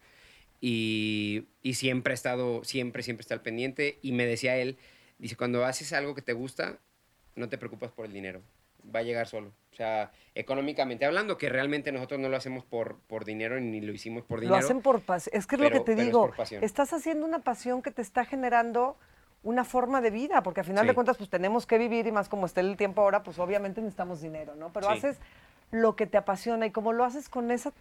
y, y siempre ha estado, siempre, siempre está al pendiente. Y me decía él, dice, cuando haces algo que te gusta, no te preocupas por el dinero, va a llegar solo. O sea, económicamente hablando, que realmente nosotros no lo hacemos por, por dinero ni lo hicimos por dinero. Lo hacen por pasión. Es que es lo que te es digo. Estás haciendo una pasión que te está generando una forma de vida, porque al final Sí. de cuentas, pues tenemos que vivir y más como está el tiempo ahora, pues obviamente necesitamos dinero, ¿no? Pero Sí. haces lo que te apasiona y como lo haces con esa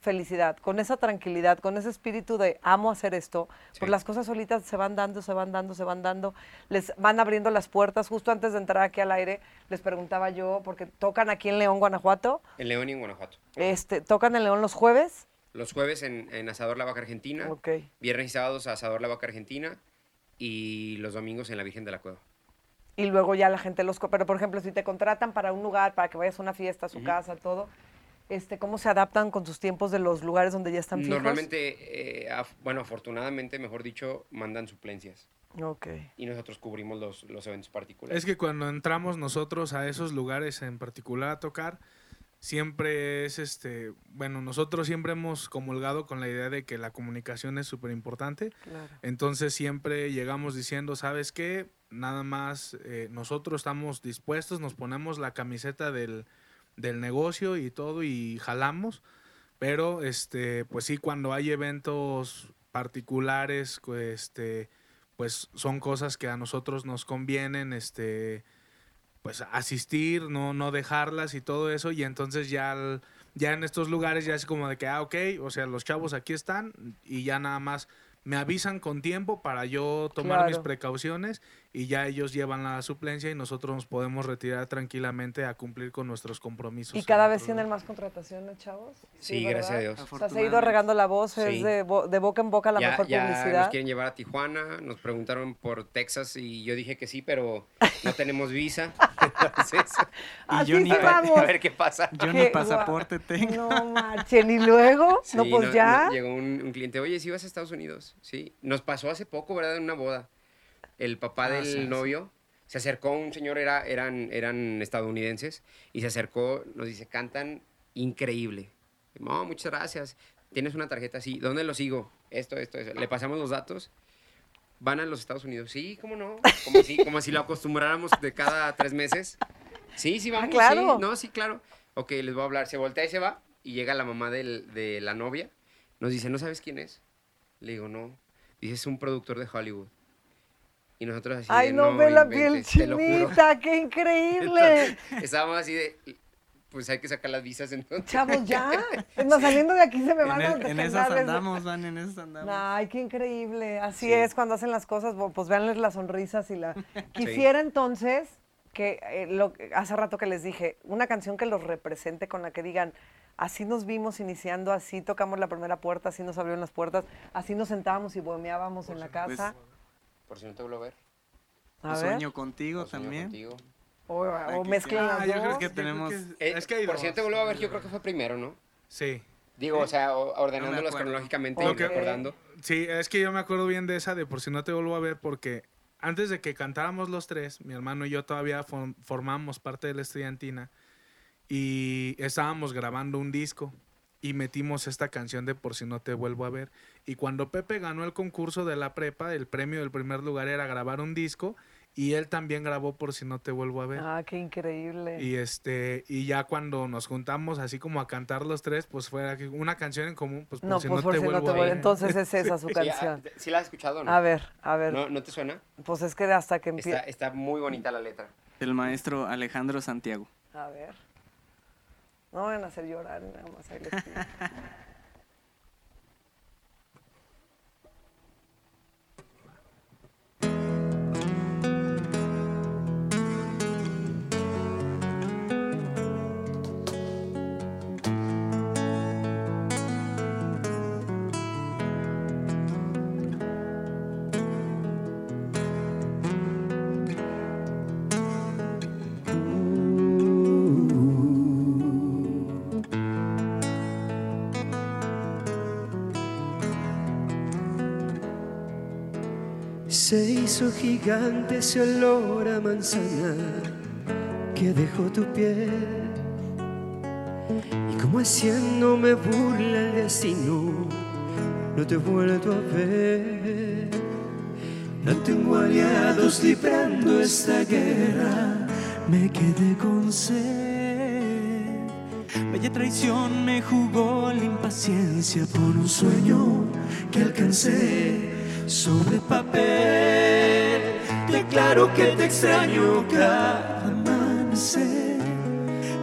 felicidad, con esa tranquilidad, con ese espíritu de amo hacer esto, pues Sí. las cosas solitas se van dando, se van dando, se van dando, les van abriendo las puertas. Justo antes de entrar aquí al aire, les preguntaba yo, porque tocan aquí en León, Guanajuato, En León y en Guanajuato. este, tocan en León los jueves. Los jueves en, en Asador La Vaca Argentina. Ok. Viernes y sábados Asador La Vaca Argentina. Y los domingos en la Virgen de la Cueva. y luego ya la gente los... co- Pero, por ejemplo, si te contratan para un lugar, para que vayas a una fiesta, a su casa, todo, este, ¿cómo se adaptan con sus tiempos de los lugares donde ya están fijos? Normalmente, eh, af- bueno, afortunadamente, mejor dicho, mandan suplencias. Ok. Y nosotros cubrimos los, los eventos particulares. Es que cuando entramos nosotros a esos lugares en particular a tocar, siempre es este, bueno, nosotros siempre hemos comulgado con la idea de que la comunicación es súper importante. Claro. Entonces siempre llegamos diciendo, ¿sabes qué? Nada más eh, nosotros estamos dispuestos, nos ponemos la camiseta del, del negocio y todo y jalamos. Pero este, pues sí, cuando hay eventos particulares, cu- este, pues son cosas que a nosotros nos convienen, este, pues asistir, no, no dejarlas y todo eso. Y entonces ya, ya en estos lugares ya es como de que, ah, ok, o sea, los chavos aquí están y ya nada más me avisan con tiempo para yo tomar mis precauciones y ya ellos llevan la suplencia y nosotros nos podemos retirar tranquilamente a cumplir con nuestros compromisos. ¿Y cada vez tienen más contrataciones, chavos? Sí, ¿verdad? gracias a Dios. O sea, se ha ido regando la voz, Sí. es de, bo- de boca en boca la ya, mejor ya publicidad. nos quieren llevar a Tijuana, nos preguntaron por Texas y yo dije que sí, pero no tenemos visa. Entonces, Así yo ni- sí a ver, vamos. a ver qué pasa. Yo Qué ni guau. pasaporte tengo. No marchen, y luego, no, Sí, pues no- ya. no, llegó un, un cliente, oye, si vas a Estados Unidos? Sí. Nos pasó hace poco, ¿verdad? En una boda. El papá Ah, del sí, sí. novio se acercó, un señor, era, eran, eran estadounidenses, y se acercó, nos dice, cantan increíble. No, muchas gracias. Tienes una tarjeta así. ¿Dónde lo sigo? Esto, esto, eso. Le pasamos los datos. Van a los Estados Unidos. Sí, ¿cómo no? Como si, como si lo acostumbráramos de cada tres meses. Sí, sí, vamos. Ah, claro. Sí, no, sí, claro. Ok, les voy a hablar. Se voltea y se va. y llega la mamá del- de la novia, nos dice, ¿no sabes quién es? Le digo, no. Dice, es un productor de Hollywood. Y nosotros así Ay, de, no, ve la piel inventes, te lo juro". chinita, qué increíble. Estábamos así de, pues hay que sacar las visas entonces. Chavos, ya. Es más, saliendo de aquí se me van En, a e- en esas andamos, van, en esas andamos. Ay, qué increíble. Así Sí. es, cuando hacen las cosas, pues véanles las sonrisas y la... Quisiera entonces que, eh, lo, hace rato que les dije, una canción que los represente con la que digan, así nos vimos iniciando, así tocamos la primera puerta, así nos abrieron las puertas, así nos sentábamos y bohemiábamos en la casa. Por si no te vuelvo a ver. A ver, Sueño contigo o sueño también. contigo. O, o mezclen Ah, las yo creo que yo creo tenemos- es- Eh, es que hay por si no dos. te vuelvo a ver, yo creo que fue primero, ¿no? Sí. Digo, o sea, o- ordenándolos acuerdo. cronológicamente y recordando. Sí, es que yo me acuerdo bien de esa de por si no te vuelvo a ver porque antes de que cantáramos los tres, mi hermano y yo todavía form- formamos parte de la estudiantina y estábamos grabando un disco y metimos esta canción de por si no te vuelvo a ver. Y cuando Pepe ganó el concurso de la prepa, el premio del primer lugar era grabar un disco y él también grabó por si no te vuelvo a ver. Ah, qué increíble. Y este, y ya cuando nos juntamos así como a cantar los tres, pues fue una canción en común, pues por no, si pues no por te si no vuelvo te a ver. Entonces es esa su Sí, canción. ah, ¿Sí la has escuchado o no? A ver, a ver. ¿No, ¿No te suena? Pues es que hasta que empiece. está muy bonita la letra. El maestro Alejandro Santiago. A ver. No van a hacer llorar, nada más gigante ese olor a manzana que dejó tu piel. Y como haciéndome burla el destino, no te he vuelto a ver. No tengo aliados librando esta guerra, me quedé con sed. Bella traición me jugó la impaciencia por un sueño que alcancé sobre papel. Declaro que te extraño cada amanecer.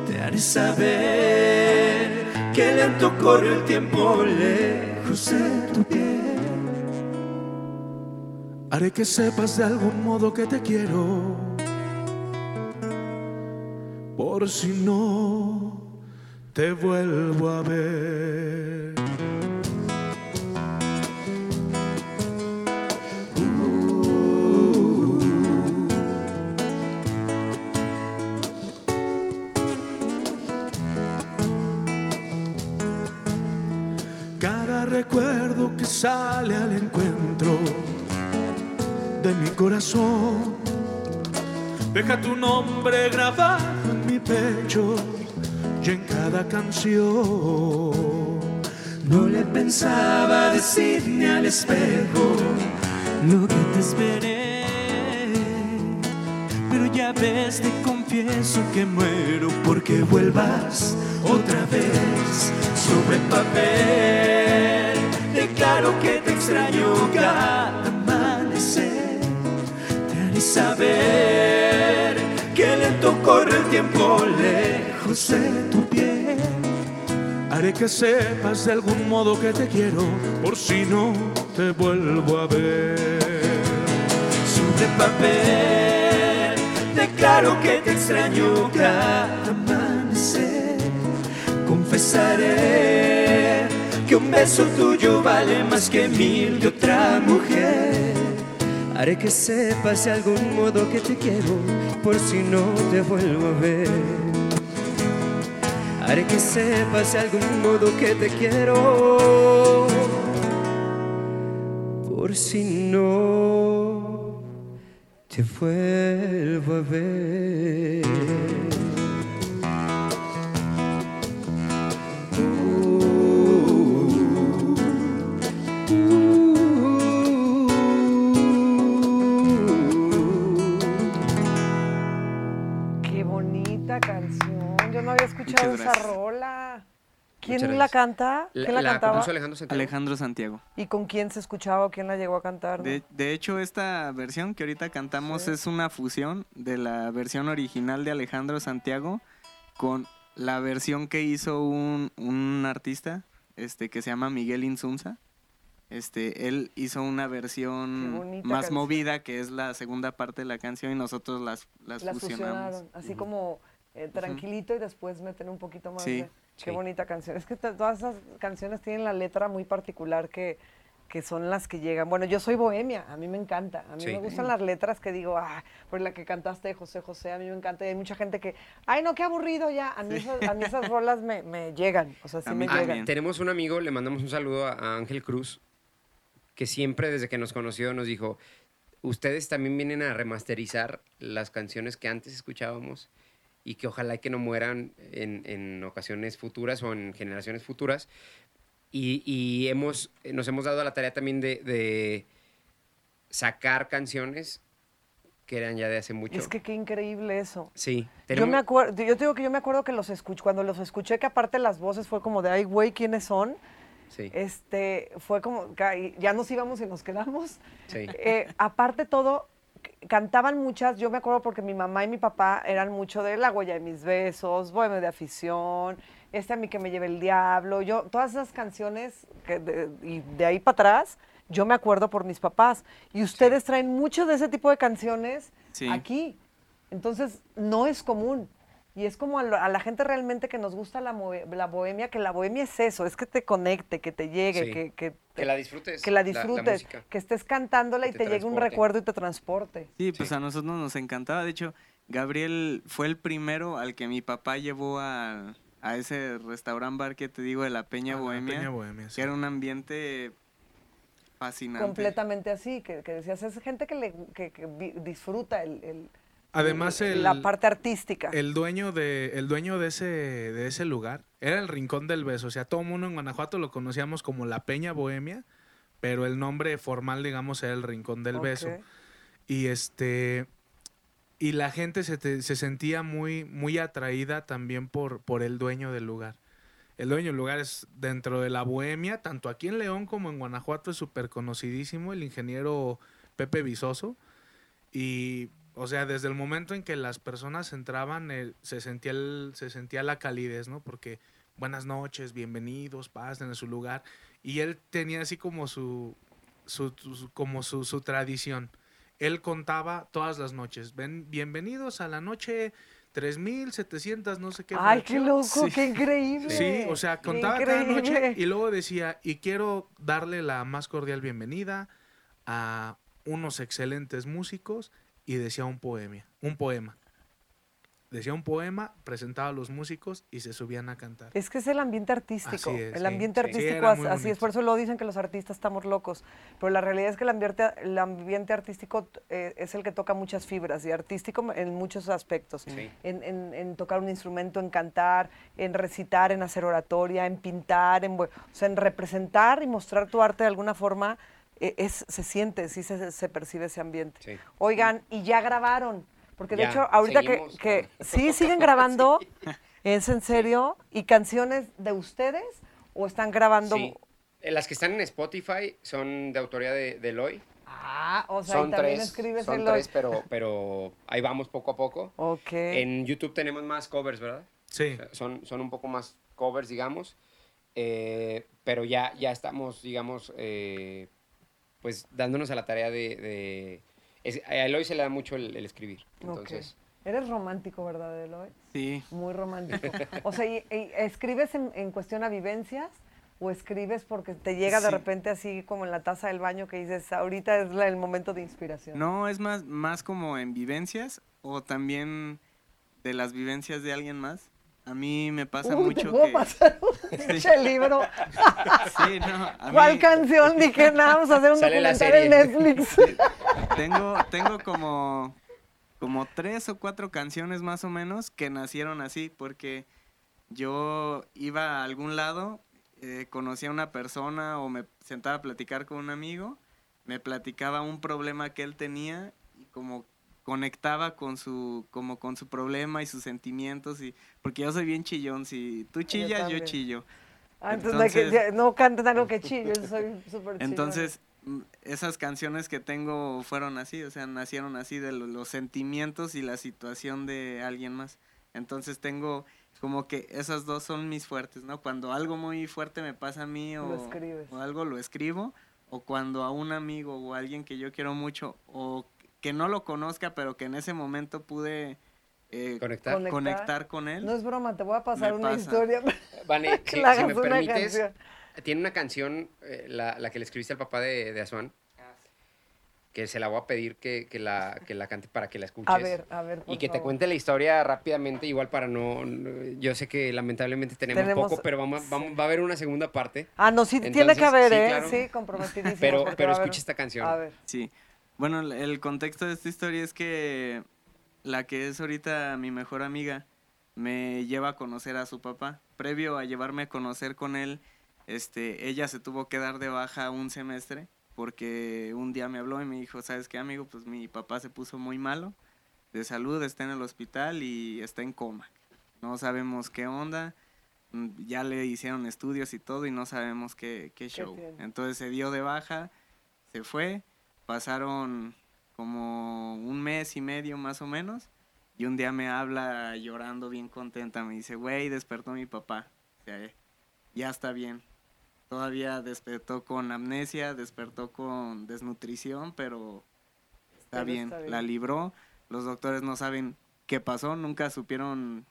Te haré saber que lento corre el tiempo lejos de tu piel. Haré que sepas de algún modo que te quiero. Por si no te vuelvo a ver. Sale al encuentro de mi corazón deja tu nombre grabado en mi pecho y en cada canción. No le pensaba decir ni al espejo lo que te esperé, pero ya ves, te confieso que muero porque vuelvas otra vez sobre papel. Declaro que te extraño cada amanecer. Te haré saber que lento corre el tiempo lejos de tu piel. Haré que sepas de algún modo que te quiero, por si no te vuelvo a ver. Sobre papel, declaro que te extraño cada amanecer. Confesaré un beso tuyo vale más que mil de otra mujer. Haré que sepas de algún modo que te quiero, por si no te vuelvo a ver. Haré que sepas de algún modo que te quiero, por si no te vuelvo a ver. Escuchado esa rola. ¿Quién la canta? ¿Quién la, cantaba? Alejandro Santiago. Alejandro Santiago. ¿Y con quién se escuchaba o quién la llegó a cantar? no? De, de hecho, esta versión que ahorita cantamos Sí. es una fusión de la versión original de Alejandro Santiago con la versión que hizo un, un artista este, que se llama Miguel Insunza. Este, él hizo una versión más canción. movida, que es la segunda parte de la canción, y nosotros las, las, Las fusionamos. fusionaron, así como eh, tranquilito y después meten un poquito más Sí, de... Qué sí. bonita canción. Es que todas esas canciones tienen la letra muy particular que, que son las que llegan. Bueno, yo soy bohemia, a mí me encanta. A mí Sí. me gustan las letras que digo, ah, por la que cantaste de José José, a mí me encanta. Y hay mucha gente que, ay, no, qué aburrido ya. A mí, esas, a mí esas rolas me, me llegan, o sea, sí A me llegan. también. Tenemos un amigo, le mandamos un saludo a, a Ángel Cruz, que siempre desde que nos conoció nos dijo, ustedes también vienen a remasterizar las canciones que antes escuchábamos y que ojalá que no mueran en, en ocasiones futuras o en generaciones futuras. Y, y hemos, nos hemos dado la tarea también de, de sacar canciones que eran ya de hace mucho. Es que qué increíble eso. sí, Yo tenemos- me acuerdo, yo te digo que yo me acuerdo que los escuché, cuando los escuché, que aparte las voces fue como de, ay, güey, ¿quiénes son? sí, Este, fue como, ya nos íbamos y nos quedamos. sí. Eh, aparte todo, cantaban muchas, yo me acuerdo porque mi mamá y mi papá eran mucho de La huella de mis besos, Bohemio de afición, este a mí que me lleve el diablo, yo, todas esas canciones que de- y de ahí para atrás, yo me acuerdo por mis papás. Y ustedes traen mucho de ese tipo de canciones Sí. aquí. Entonces, no es común. Y es como a, lo- a la gente realmente que nos gusta la, la bohemia, que la bohemia es eso, es que te conecte, que te llegue, Sí. que, que, Que la disfrutes. que la disfrutes, que estés cantándola y te, te llegue un recuerdo y te transporte. Sí, pues Sí. a nosotros nos encantaba. De hecho, Gabriel fue el primero al que mi papá llevó a, a ese restaurant bar que te digo de la Peña Ah, la Bohemia. Peña Bohemia, sí. Que era un ambiente fascinante. Completamente así, que, que decías, es gente que, le, que, disfruta el, el- Además, el, la parte artística. el dueño de el dueño de ese de ese lugar era el Rincón del Beso, o sea, todo el mundo en Guanajuato lo conocíamos como la Peña Bohemia, pero el nombre formal, digamos, era el Rincón del Beso. Y este y la gente se, te- se sentía muy muy atraída también por por el dueño del lugar. El dueño del lugar es dentro de la bohemia, tanto aquí en León como en Guanajuato es súper conocidísimo, el ingeniero Pepe Visoso. Y, o sea, desde el momento en que las personas entraban, eh, se, sentía el- se sentía la calidez, ¿no? Porque buenas noches, bienvenidos, pasen a su lugar. Y él tenía así como su, su, su- como su, su tradición. Él contaba todas las noches, Ven, bienvenidos a la noche 3700, no sé qué. Ay, qué fracción". loco, Sí. qué increíble. Sí, o sea, contaba cada noche y luego decía, y quiero darle la más cordial bienvenida a unos excelentes músicos y decía un poema, un poema. Decía un poema, presentaba a los músicos y se subían a cantar. Es que es el ambiente artístico. Así es, el sí, ambiente sí. Artístico así es. Por eso lo dicen que los artistas estamos locos. Pero la realidad es que el ambiente, el ambiente artístico eh, es el que toca muchas fibras y artístico en muchos aspectos. Sí. En, en- en tocar un instrumento, en cantar, en recitar, en hacer oratoria, en pintar, en, o sea, en representar y mostrar tu arte de alguna forma. Eh, es, se siente, sí se, se percibe ese ambiente. Sí. Oigan, y ya grabaron. Porque de Ya, hecho, ahorita que, que sí siguen grabando, ¿es en serio? ¿Y canciones de ustedes? ¿O están grabando? Sí. Eh, Las que están en Spotify son de autoría de, de Eloy. Ah, o sea, son y también tres, escribes son tres, pero, pero ahí vamos poco a poco. Ok. En YouTube tenemos más covers, ¿verdad? Sí, O sea, son, son un poco más covers, digamos. Eh, pero ya, ya estamos, digamos, eh, pues dándonos a la tarea de... de- es- a Eloy se le da mucho el, el escribir. Entonces, Eres romántico, ¿verdad, Eloy? Sí. Muy romántico. O sea, ¿y, y escribes en, en cuestión a vivencias? ¿O escribes porque te llega de Sí. repente así como en la taza del baño que dices, ahorita es la- el momento de inspiración? No, es más, más como en vivencias o también de las vivencias de alguien más. A mí me pasa mucho que... pasar un pinche libro. Sí, no, a ¿Cuál mí canción? Dije, nada, vamos a hacer un Sale documental en Netflix. tengo, tengo como, como tres o cuatro canciones más o menos que nacieron así, porque yo iba a algún lado, eh, conocía a una persona o me sentaba a platicar con un amigo, me platicaba un problema que él tenía y como conectaba con su como con su problema y sus sentimientos y porque yo soy bien chillón si tú chillas yo también. chillo de que Entonces- no canten algo que chille, yo soy súper. Entonces, mm, esas canciones que tengo fueron así, o sea, nacieron así de lo- los sentimientos y la situación de alguien más. Entonces tengo como que esas dos son mis fuertes, ¿no? Cuando algo muy fuerte me pasa a mí o, o algo lo escribo, o cuando a un amigo o a alguien que yo quiero mucho o que no lo conozca, pero que en ese momento pude eh, Conectar. Conectar. conectar con él. No es broma, te voy a pasar Me una pasa. historia. Vale, que si, me una permites, canción. tiene una canción, eh, la, la que le escribiste al papá de, de Azuán, que se la voy a pedir que, que la, que la cante para que la escuches. A ver, a ver, por y que te cuente la historia rápidamente, igual para no, Yo sé que lamentablemente tenemos, Tenemos- poco, pero vamos, vamos- va a haber una segunda parte. Ah, no, sí, tiene que haber, sí, ¿eh? claro. Sí, comprometidísimo. Pero, pero escucha esta canción. A ver. Sí. Bueno, el- contexto de esta historia es que la que es ahorita mi mejor amiga me lleva a conocer a su papá. Previo a llevarme a conocer con él, este, ella se tuvo que dar de baja un semestre porque un día me habló y me dijo, ¿sabes qué, amigo? Pues mi papá se puso muy malo de salud, está en el hospital y está en coma. No sabemos qué onda. mm, Ya le hicieron estudios y todo y no sabemos qué, qué show. Entonces se dio de baja, se fue, pasaron como un mes y medio más o menos y un día me habla llorando bien contenta, me dice, güey, despertó mi papá, o sea, ya está bien. Todavía despertó con amnesia, despertó con desnutrición, pero está bien, está bien. la libró. Los doctores no saben qué pasó, nunca supieron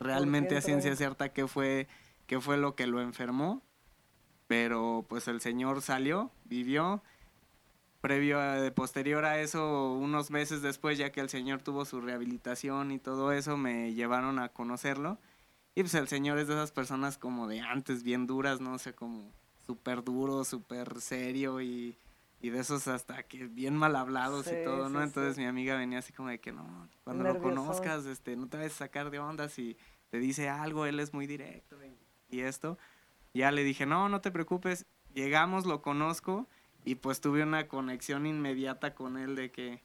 realmente a ciencia cierta qué fue, qué fue lo que lo enfermó. Pero pues el señor salió, vivió. Previo a, posterior a eso, unos meses después, ya que el señor tuvo su rehabilitación y todo eso, me llevaron a conocerlo. Y pues el señor es de esas personas como de antes, bien duras, no sé, como súper duro, súper serio y, y de esos hasta que bien mal hablados Sí, y todo, ¿no? sí, Entonces sí. mi amiga venía así como de que no, cuando lo Nerviosón. conozcas, este, no te vayas a sacar de onda si te dice algo, él es muy directo y esto. Ya le dije, no, no te preocupes, llegamos, lo conozco y pues tuve una conexión inmediata con él de que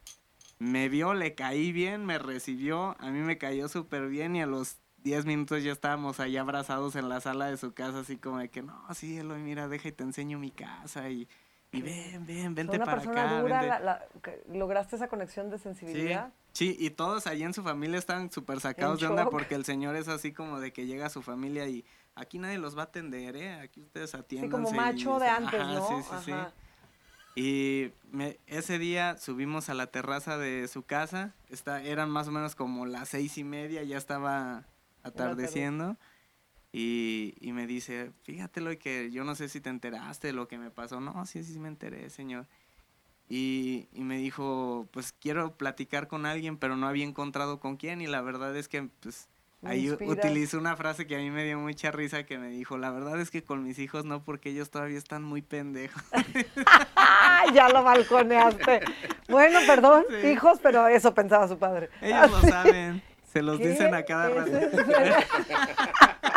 me vio, le caí bien, me recibió, a mí me cayó súper bien y a los 10 minutos ya estábamos ahí abrazados en la sala de su casa, así como de que, no, sí, Eloy, mira, deja y te enseño mi casa y, y ven, ven, vente una para acá. dura, vente". la- la- lograste esa conexión de sensibilidad. sí, y todos allí en su familia están súper sacados de onda shock. porque el señor es así como de que llega a su familia y aquí nadie los va a atender, ¿eh? Aquí ustedes atienden. Sí, como macho de antes, ¿no? Sí, sí, sí. Y me- ese día subimos a la terraza de su casa, está, eran más o menos como las seis y media, ya estaba atardeciendo. Y, y me dice, fíjate lo que yo no sé si te enteraste de lo que me pasó. No, sí, sí me enteré, señor. Y, y me dijo, pues quiero platicar con alguien, pero no había encontrado con quién. Y la verdad es que, pues, ahí u- inspiras. utilizó una frase que a mí me dio mucha risa, que me dijo, la verdad es que con mis hijos no, porque ellos todavía están muy pendejos. Ya lo balconeaste. Bueno, perdón, Sí. hijos, pero eso pensaba su padre. Ellos lo saben, se los ¿Qué? dicen a cada ¿Es rato.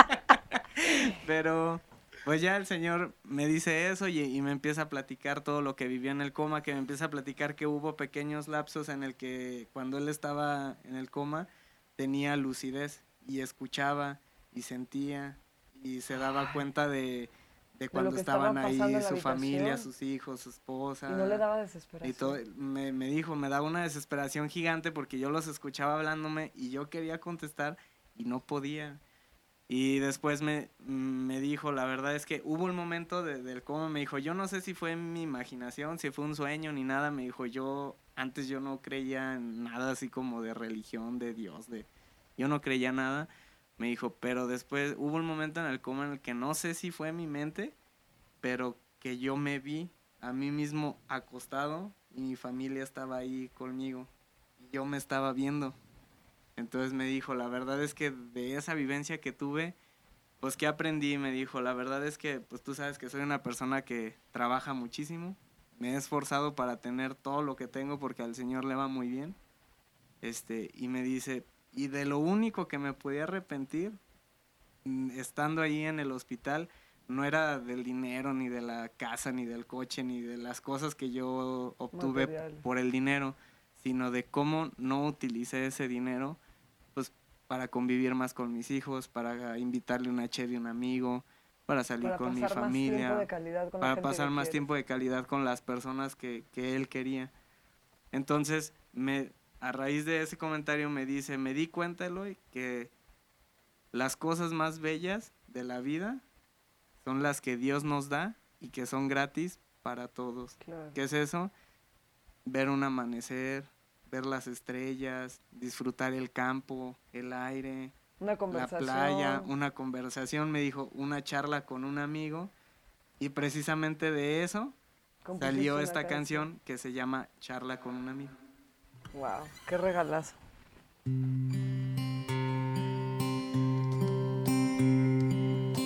Pero pues ya el señor me dice eso y, y me empieza a platicar todo lo que vivió en el coma, que me empieza a platicar que hubo pequeños lapsos en el que cuando él estaba en el coma tenía lucidez y escuchaba y sentía y se daba cuenta de, de cuando estaban ahí su familia, sus hijos, su esposa. Y no le daba desesperación. Y todo, me, me dijo, me daba una desesperación gigante porque yo los escuchaba hablándome y yo quería contestar y no podía. Y después me, me dijo, la verdad es que hubo un momento de- del cómo me dijo, yo no sé si fue mi imaginación, si fue un sueño ni nada, me dijo, yo antes yo no creía en nada así como de religión, de Dios, de yo no creía nada. Me dijo, pero después hubo un momento en el coma en el que no sé si fue mi mente, pero que yo me vi a mí mismo acostado y mi familia estaba ahí conmigo y yo me estaba viendo. Entonces me dijo, la verdad es que de esa vivencia que tuve, pues que aprendí, me dijo, la verdad es que pues tú sabes que soy una persona que trabaja muchísimo, me he esforzado para tener todo lo que tengo porque al Señor le va muy bien. Este, y me dice, y de lo único que me podía arrepentir mm, estando ahí en el hospital no era del dinero, ni de la casa, ni del coche, ni de las cosas que yo obtuve por el dinero, sino de cómo no utilicé ese dinero pues para convivir más con mis hijos, para invitarle una cheve a un amigo, para salir Para con mi familia, con para pasar más tiempo de calidad con las personas que, que él quería. Entonces, me, a raíz de ese comentario me dice, me di cuenta, Eloy, que las cosas más bellas de la vida son las que Dios nos da y que son gratis para todos. Claro. ¿Qué es eso? Ver un amanecer, ver las estrellas, disfrutar el campo, el aire, Una la playa, una conversación, me dijo, una charla con un amigo. Y precisamente de eso salió esta canción que se llama Charla con un amigo. Wow, qué regalazo.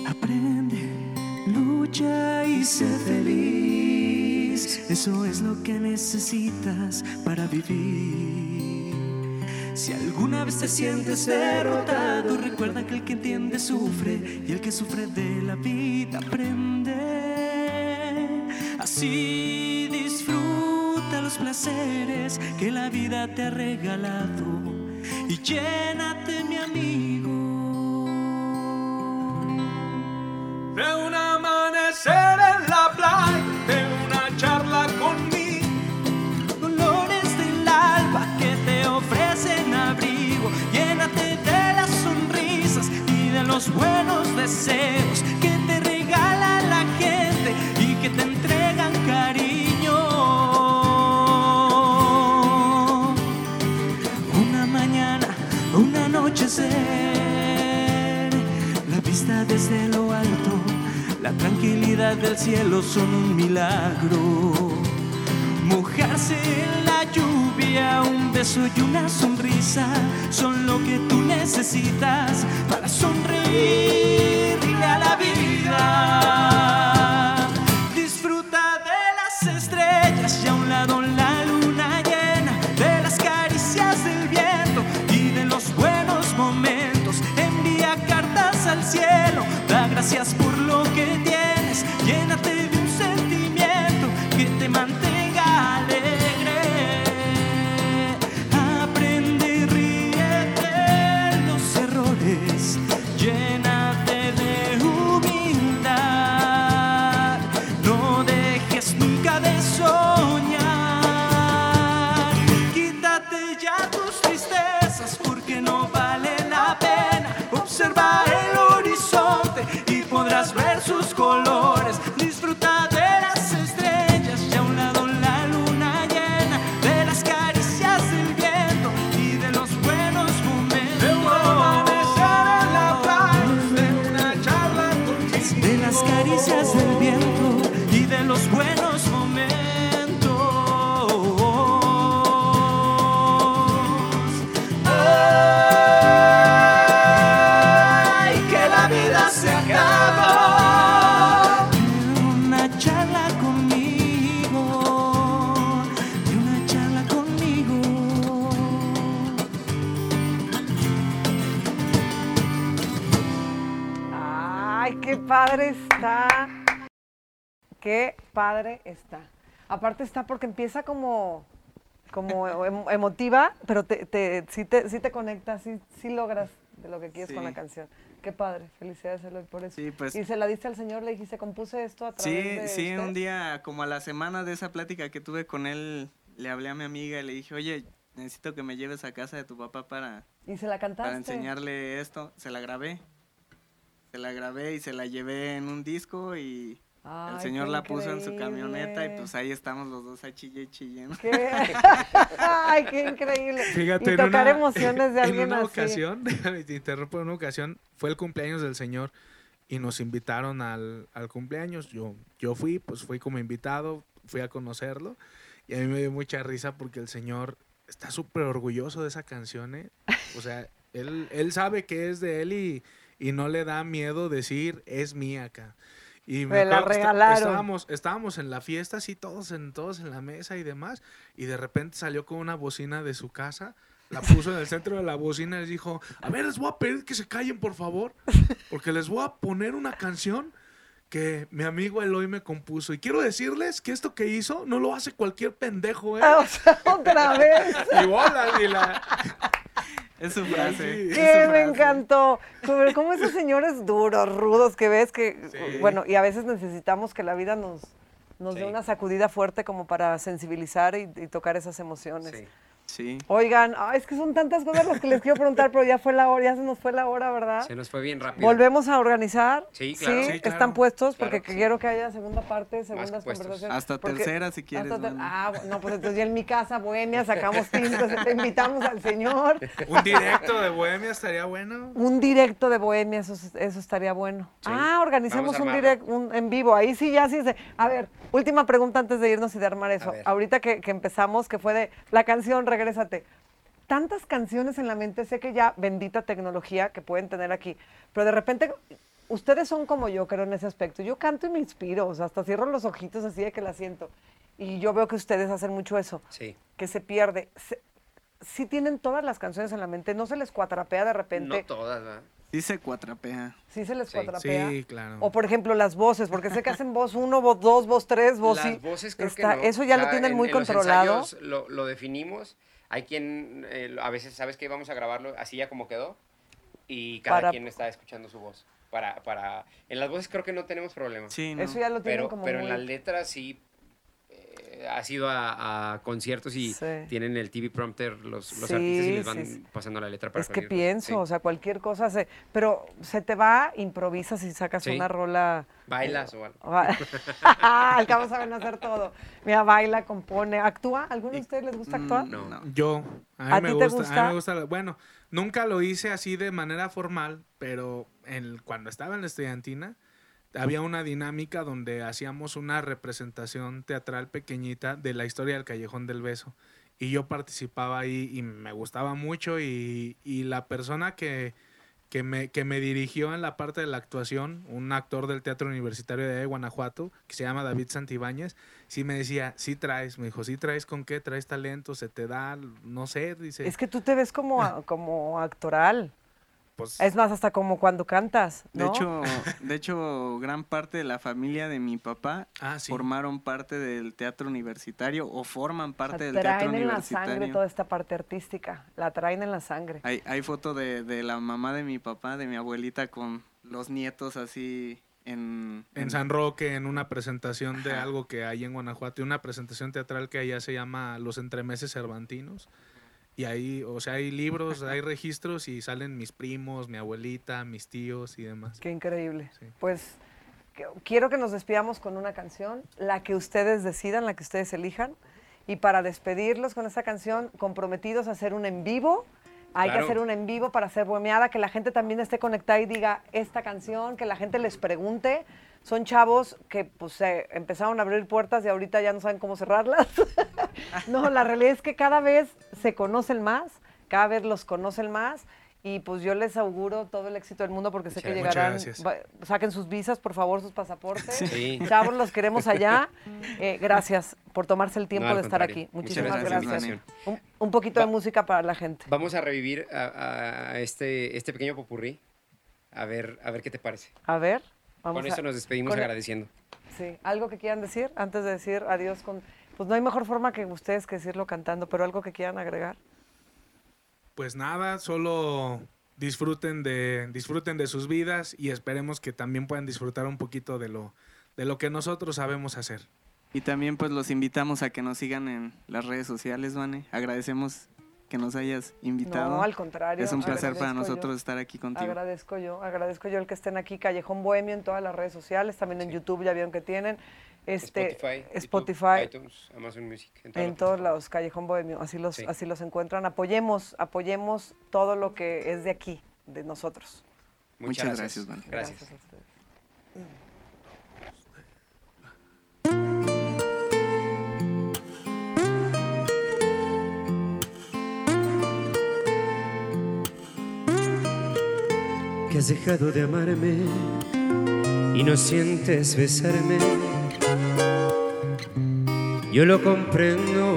Aprende, lucha y sé feliz. Eso es lo que necesitas para vivir. Si alguna vez te sientes derrotado, recuerda que el que entiende sufre y el que sufre de la vida aprende. Así placeres que la vida te ha regalado y llénate, mi amigo. De un amanecer en la playa, de una charla conmigo. colores del alba que te ofrecen abrigo. Llénate de las sonrisas y de los buenos deseos desde lo alto, la tranquilidad del cielo son un milagro. Mojarse en la lluvia, un beso y una sonrisa son lo que tú necesitas para sonreírle padre está. Aparte está porque empieza como, como em- emotiva, pero te, te, sí, te, sí te conecta, sí, sí logras de lo que quieres con la Sí. canción. Qué padre, felicidades Eloy por eso. Sí, pues y se la diste al señor, le dijiste, compuse esto a través Sí, de sí, usted?" un día, como a la semana de esa plática que tuve con él, le hablé a mi amiga y le dije, oye, necesito que me lleves a casa de tu papá para, Y se la cantaste. para enseñarle esto. Se la grabé. Se la grabé y se la llevé en un disco y el señor la puso en su camioneta y pues ahí estamos los dos a chille y chille, ¿no? Qué- Ay, qué increíble. Fíjate, y en tocar una, emociones de en alguien una así. ocasión, déjame te interrumpo, en una ocasión fue el cumpleaños del señor y nos invitaron al, al cumpleaños. Yo, yo fui, pues fui como invitado, fui a conocerlo y a mí me dio mucha risa porque el señor está súper orgulloso de esa canción, ¿eh? O sea, él, él sabe que es de él y, y no le da miedo decir es mía acá. Y Me la regalaron. Estábamos, estábamos en la fiesta, así todos en, todos en la mesa y demás, y de repente salió con una bocina de su casa, la puso en el centro de la bocina y les dijo, a ver, les voy a pedir que se callen, por favor, porque les voy a poner una canción que mi amigo Eloy me compuso. Y quiero decirles que esto que hizo no lo hace cualquier pendejo, ¿eh? Ah, o sea, otra vez. Y bolas, y la... Es su frase. es su ¿Qué? Me frase. encantó. Como, como esos señores duros, rudos que ves que, Sí. bueno, y a veces necesitamos que la vida nos, nos dé Sí. una sacudida fuerte como para sensibilizar y, y tocar esas emociones. Sí. Oigan, ay, es que son tantas cosas las que les quiero preguntar, pero ya fue la hora, ya se nos fue la hora, ¿verdad? Se nos fue bien rápido. Volvemos a organizar. Sí, claro. Sí, claro. están puestos Claro porque sí. quiero que haya segunda parte, segundas conversaciones. Hasta porque- tercera, si quieres, hasta ter-. Ah, bueno, no, pues entonces ya en mi casa, Bohemia, sacamos tintos, te invitamos al señor. Un directo de Bohemia estaría bueno. Un directo de Bohemia, eso, eso estaría bueno. Sí. Ah, organicemos a un directo un, en vivo. Ahí sí, ya sí. Se... A ver, última pregunta antes de irnos y de armar eso. Ahorita que, que empezamos, que fue de la canción Regrésate. Tantas canciones en la mente, sé que ya bendita tecnología que pueden tener aquí, pero de repente ustedes son como yo, creo, en ese aspecto. Yo canto y me inspiro, o sea, hasta cierro los ojitos así de que la siento. Y yo veo que ustedes hacen mucho eso Sí. que se pierde. Sí tienen todas las canciones en la mente, no se les cuatrapea de repente. No todas, ¿verdad? Sí se cuatrapea. Sí se les Sí. cuatrapea. Sí, claro. O por ejemplo las voces, porque sé que hacen voz uno, voz dos, voz tres, voz Las sí. voces creo Está- que no. Eso ya O lo sea, tienen en- muy en los controlado. ensayos lo, lo definimos. Hay quien eh, a veces sabes que vamos a grabarlo así ya como quedó y cada Para- quien está escuchando su voz. Para, para, en las voces creo que no tenemos problema. Sí, ¿no? Eso ya lo tienen pero, como pero muy... en las letras sí has ido a, a conciertos y Sí. tienen el TV prompter los, los Sí, artistas y les van sí. pasando la letra para Es que pienso, Sí. o sea, cualquier cosa se... Pero se te va, improvisas y sacas Sí. una rola... Bailas o algo. Al cabo saben hacer todo. Mira, baila, compone, actúa. ¿Alguno de ustedes les gusta actuar? Mm, No. Yo, a mí ¿A me ti te gusta, a mí me gusta, la- bueno, nunca lo hice así de manera formal, pero en, cuando estaba en la estudiantina había una dinámica donde hacíamos una representación teatral pequeñita de la historia del Callejón del Beso y yo participaba ahí y me gustaba mucho y, y la persona que, que, me, que me dirigió en la parte de la actuación, un actor del Teatro Universitario de Guanajuato, que se llama David Santibáñez, sí me decía, sí traes, me dijo, sí traes con qué, traes talento, se te da, no sé, dice. Es que tú te ves como, como actoral. Pues, Es más, hasta como cuando cantas, De ¿no? hecho, de hecho, gran parte de la familia de mi papá ah, sí. formaron parte del teatro universitario o forman O sea, parte del teatro traen en la sangre universitario. toda esta parte artística. La traen en la sangre. Hay, hay foto de, de la mamá de mi papá, de mi abuelita, con los nietos así en... En San Roque, en una presentación de algo que hay en Guanajuato, una presentación teatral que allá se llama Los Entremeses Cervantinos. Y ahí, o sea, hay libros, hay registros y salen mis primos, mi abuelita, mis tíos y demás. Qué increíble. Sí. Pues que- quiero que nos despidamos con una canción, la que ustedes decidan, la que ustedes elijan. Y para despedirlos con esta canción, comprometidos a hacer un en vivo. Hay Claro. que hacer un en vivo para hacer bohemiada, que la gente también esté conectada y diga esta canción, que la gente les pregunte. Son chavos que pues se empezaron a abrir puertas y ahorita ya no saben cómo cerrarlas. no, la realidad es que cada vez se conocen más, cada vez los conocen más y pues yo les auguro todo el éxito del mundo porque sé que Muchas llegarán. gracias. va- Saquen sus visas, por favor, sus pasaportes. Sí. Chavos, los queremos allá. Eh, gracias por tomarse el tiempo No, de estar contrario. aquí. Muchas Muchísimas gracias. Un, un poquito de música para la gente. Vamos a revivir a, a este, este pequeño popurrí. A ver, a ver qué te parece. A ver, vamos Con a- esto nos despedimos con- agradeciendo. Sí, algo que quieran decir antes de decir adiós con pues no hay mejor forma que ustedes que decirlo cantando, pero algo que quieran agregar. Pues nada, solo disfruten de, disfruten de sus vidas y esperemos que también puedan disfrutar un poquito de lo, de lo que nosotros sabemos hacer. Y también pues los invitamos a que nos sigan en las redes sociales, Vane. Agradecemos que nos hayas invitado. No, al contrario. es un placer para yo. nosotros estar aquí contigo. Agradezco yo, agradezco yo el que estén aquí, Callejón Bohemio en todas las redes sociales, también en YouTube ya vieron que tienen. Este, Spotify, YouTube, Spotify, iTunes, Amazon Music. En, todos lados, Callejón Bohemio, así los, Sí. así los encuentran. Apoyemos, apoyemos todo lo que es de aquí, de nosotros. Muchas gracias, Vane. Gracias. a ustedes. Que has dejado de amarme y no sientes besarme. Yo lo comprendo,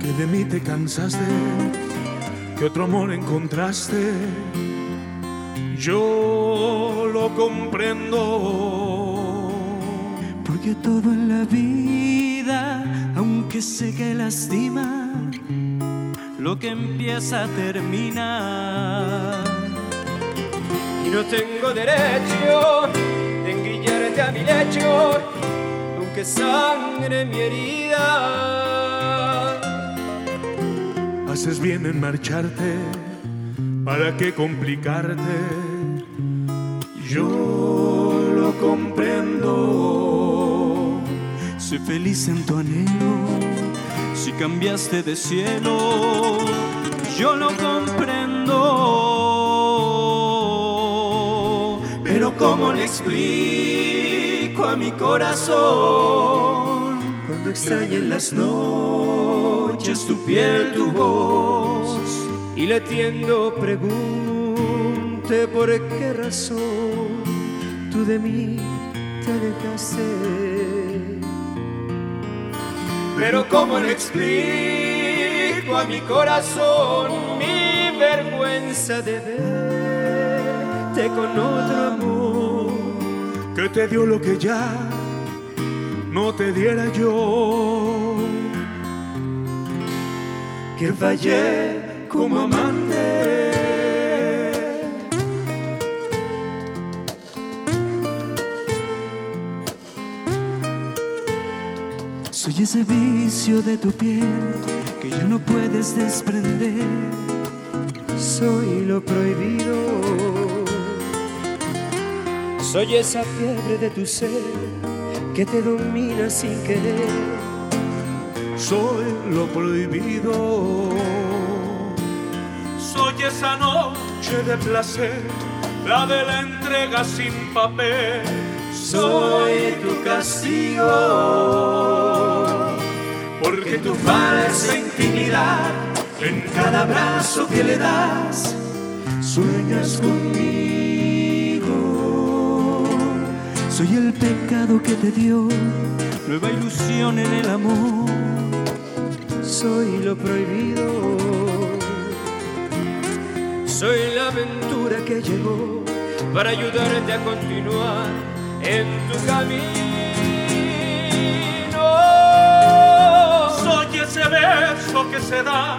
que de mí te cansaste, que otro amor encontraste. Yo lo comprendo. porque todo en la vida, aunque sé que lastima, lo que empieza a terminar. Y no tengo derecho de engrillarte a mi lecho, aunque sangre mi herida. Haces bien en marcharte, ¿para qué complicarte? Yo lo comprendo. Sé feliz en tu anhelo, si cambiaste de cielo, yo lo comprendo. ¿Cómo le explico a mi corazón cuando extrañe en las noches tu piel, tu voz? Y le tiendo pregunte por qué razón tú de mí te alejaste. Pero cómo le explico a mi corazón mi vergüenza de verte con otro amor. que te dio lo que ya no te diera yo. que fallé como amante. Soy ese vicio de tu piel que ya no puedes desprender. Soy lo prohibido. Soy esa fiebre de tu ser que te domina sin querer. Soy lo prohibido. Soy esa noche de placer, la de la entrega sin papel. Soy tu castigo. Porque tu falsa intimidad en cada abrazo que le das, sueñas conmigo. Soy el pecado que te dio nueva ilusión en el amor. Soy lo prohibido. Soy la aventura que llegó para ayudarte a continuar en tu camino. Soy ese beso que se da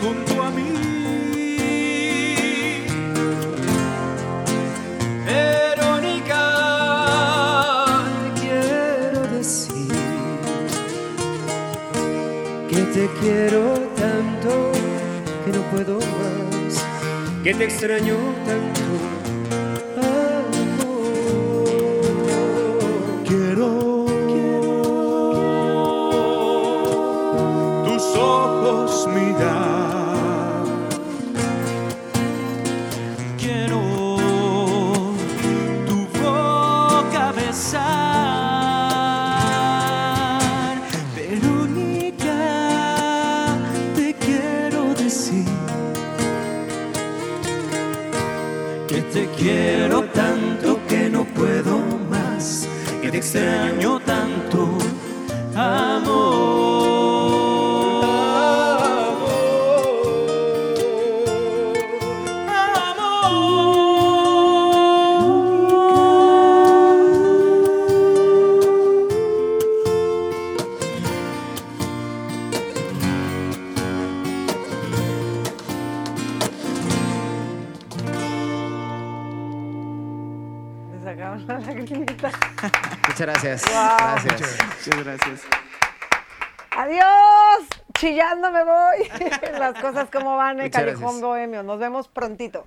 Junto a mí. Verónica, quiero decir que te quiero tanto que no puedo más, que te extraño tanto. Cosas como van en Callejón gracias. Bohemio. Nos vemos prontito.